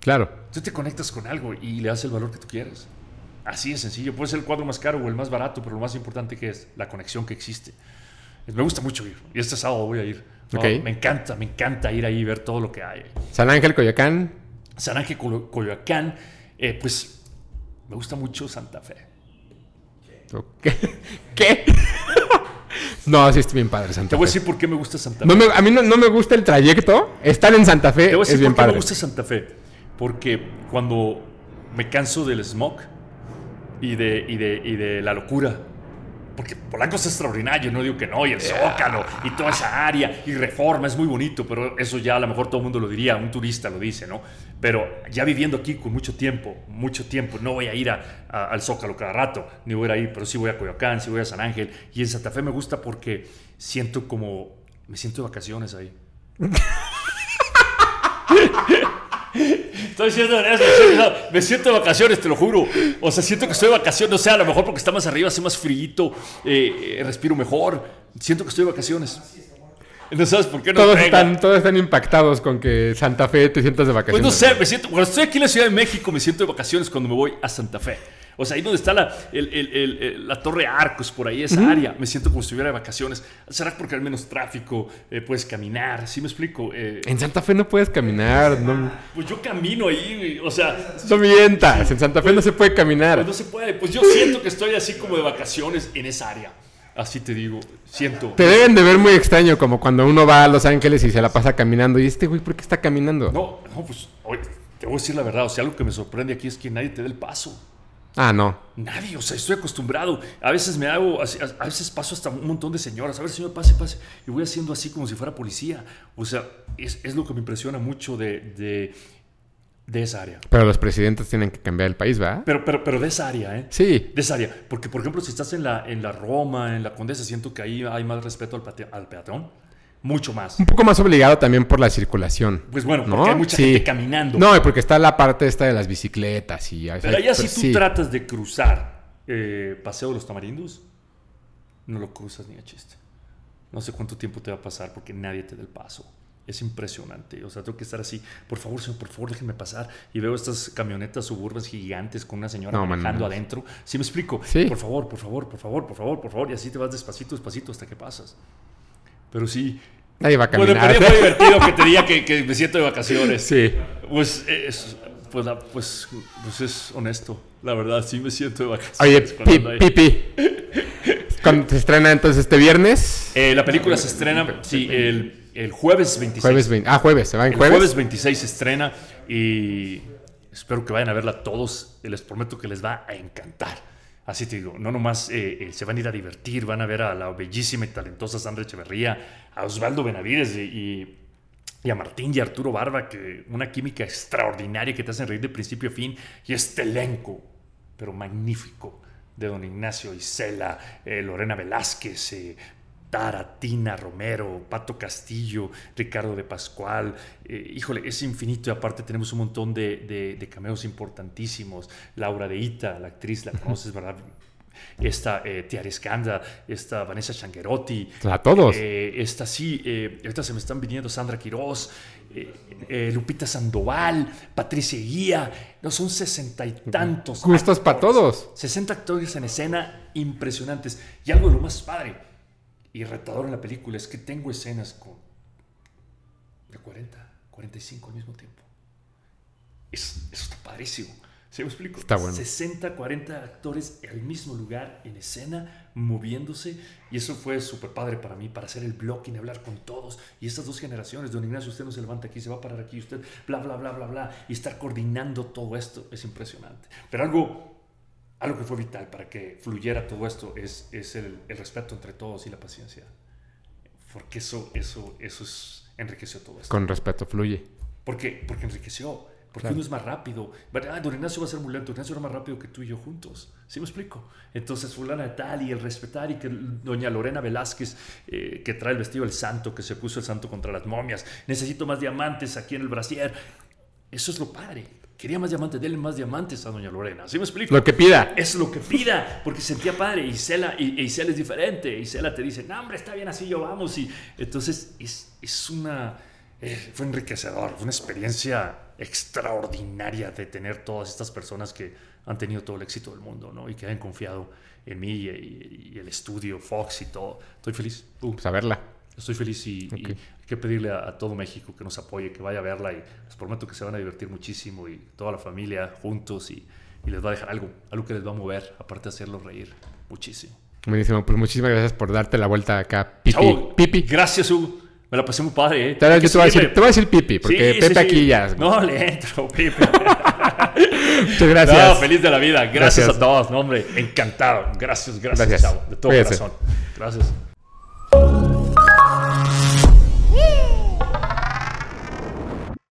Claro. Tú te conectas con algo y le das el valor que tú quieres. Así de sencillo. Puede ser el cuadro más caro o el más barato, pero lo más importante que es la conexión que existe. Me gusta mucho ir. Y este sábado voy a ir. No, Ok. me encanta, me encanta ir ahí y ver todo lo que hay. San Ángel, Coyoacán. San Ángel, Coyoacán, eh, pues me gusta mucho Santa Fe. [laughs] ¿Qué? ¿Qué? No, sí, está bien padre Santa Te voy a Fe. decir por qué me gusta Santa Fe. No me- a mí no, no me gusta el trayecto. Estar en Santa Fe Te voy a decir es bien por qué me padre. gusta Santa Fe. Porque cuando me canso del smog y de, y de, y de la locura, porque Polanco es extraordinario, no digo que no, y el Zócalo, y toda esa área, y Reforma, es muy bonito, pero eso ya a lo mejor todo el mundo lo diría, un turista lo dice, ¿no? Pero ya viviendo aquí con mucho tiempo, mucho tiempo, no voy a ir a- al Zócalo cada rato, ni voy a ir, pero sí voy a Coyoacán, sí voy a San Ángel, y en Santa Fe me gusta porque siento como, me siento de vacaciones ahí. Estoy diciendo eso, me siento de vacaciones, te lo juro. O sea, siento que estoy de vacaciones, no sé, a lo mejor porque está más arriba, hace más frío, respiro mejor. Siento que estoy de vacaciones. No sabes por qué no Todos están, todos están impactados con que Santa Fe te sientas de Pues vacaciones. no sé, me siento, cuando estoy aquí en la Ciudad de México me siento de vacaciones cuando me voy a Santa Fe. O sea, ahí donde está la, el- el- el- la Torre Arcos, por ahí, esa área, me siento como si estuviera de vacaciones. Será porque hay menos tráfico, eh, puedes caminar, ¿sí me explico? Eh, En Santa Fe no puedes caminar. No, pues yo camino ahí, o sea, no mientas. En Santa Fe no se puede caminar. Pues no se puede. Pues yo siento que estoy así como de vacaciones en esa área. Así te digo, siento. Te deben de ver muy extraño, como cuando uno va a Los Ángeles y se la pasa caminando. Y este güey, ¿por qué está caminando? No, no, pues oye, te voy a decir la verdad. O sea, algo que me sorprende aquí es que nadie te dé el paso. Ah, no. Nadie, o sea, estoy acostumbrado. A veces me hago, a, a veces paso hasta un montón de señoras. A ver, señor, pase, pase. Y voy haciendo así como si fuera policía. O sea, es, es lo que me impresiona mucho de, de, de esa área. Pero los presidentes tienen que cambiar el país, ¿va? Pero, pero, pero de esa área, ¿eh? Sí. De esa área. Porque, por ejemplo, si estás en la, en la Roma, en la Condesa, siento que ahí hay más respeto al, pate- al peatón. Mucho más. Un poco más obligado también por la circulación. Pues bueno, ¿no? porque hay mucha Sí. gente caminando. No, porque está la parte esta de las bicicletas y... Pero allá si tú sí. tratas de cruzar eh, Paseo de los Tamarindos, no lo cruzas ni a chiste. No sé cuánto tiempo te va a pasar porque nadie te da el paso. Es impresionante. O sea, tengo que estar así. Por favor, señor, por favor, déjenme pasar. Y veo estas camionetas suburbanas gigantes con una señora No, man, manejando no. adentro. ¿Sí me explico? Sí. Por favor, por favor, por favor, por favor, por favor. Y así te vas despacito, despacito hasta que pasas. Pero sí. Nadie va a Bueno, caminar. pero fue [laughs] divertido que te diga que, que me siento de vacaciones. sí. Pues es, pues, pues, pues es honesto. La verdad, sí me siento de vacaciones. Oye. Pipi. Cuando se estrena entonces este viernes. Eh, la película se estrena, sí, el, el jueves 26. Jueves 20. Ah, jueves. ¿Se va en El jueves? jueves 26 se estrena y espero que vayan a verla todos. Les prometo que les va a encantar. Así te digo, no nomás eh, eh, se van a ir a divertir, van a ver a la bellísima y talentosa Sandra Echeverría, a Osvaldo Benavides y, y- y a Martín y Arturo Barba, que una química extraordinaria que te hacen reír de principio a fin, y este elenco, pero magnífico, de don Ignacio Isela, eh, Lorena Velázquez, eh, Tara, Tina Romero, Pato Castillo, Ricardo de Pascual. eh, híjole, es infinito y aparte tenemos un montón de, de- de cameos importantísimos. Laura de Ita, la actriz, la conoces, ¿verdad? Esta eh, Tiare Scanda, esta Vanessa Changuerotti. A todos. Eh, esta sí, ahorita se me están viniendo Sandra Quiroz, eh, Lupita Sandoval, Patricia Guía. No, son sesenta y tantos. Gustos para todos. 60 actores en escena impresionantes. Y algo de lo más padre y retador en la película es que tengo escenas con de 40, 45 al mismo tiempo. Es- eso está padrísimo. ¿Sí me explico? Está bueno. 60, 40 actores al mismo lugar, en escena, moviéndose. Y eso fue súper padre para mí, para hacer el blocking, hablar con todos. Y estas dos generaciones, don Ignacio, usted no se levanta aquí, se va a parar aquí, usted, bla, bla, bla, bla, bla. Y estar coordinando todo esto es impresionante. Pero algo, algo que fue vital para que fluyera todo esto es, es el, el respeto entre todos y la paciencia. Porque eso, eso, eso es, enriqueció todo esto. Con respeto, fluye. Porque, porque enriqueció. Porque Claro. uno es más rápido. Ah, don Ignacio va a ser muy lento. Don Ignacio era más rápido que tú y yo juntos. ¿Sí me explico? Entonces, fulana de tal y el respetar y que doña Lorena Velázquez, eh, que trae el vestido del santo, que se puso el santo contra las momias. Necesito más diamantes aquí en el brasier. Eso es lo padre. Quería más diamantes, denle más diamantes a doña Lorena. ¿Sí me explico? Lo que pida. Es lo que pida, porque sentía padre. Y Isela, y, Isela es diferente. Isela te dice, no, hombre, está bien así, yo vamos. Y entonces es, es una. eh, fue enriquecedor, fue una experiencia extraordinaria de tener todas estas personas que han tenido todo el éxito del mundo, ¿no? Y que han confiado en mí y, y- y el estudio, Fox y todo. Estoy feliz. Uh, Pues a verla. Estoy feliz y, hay que pedirle a, a todo México que nos apoye, que vaya a verla y les prometo que se van a divertir muchísimo y toda la familia juntos y, y les va a dejar algo, algo que les va a mover, aparte de hacerlos reír muchísimo. Buenísimo. Pues muchísimas gracias por darte la vuelta acá. Pipi. Chavo, Pipi. Gracias, Hugo. Me la pasé muy padre, ¿eh? Te, voy a decir, te voy a decir Pipi, porque Sí, Pepe sí, sí. aquí ya. No, le entro, [laughs] Pipe. Muchas gracias. No, feliz de la vida. Gracias, Gracias. a todos. No, hombre, encantado. Gracias, gracias, Gracias. chavo. De todo corazón. Gracias.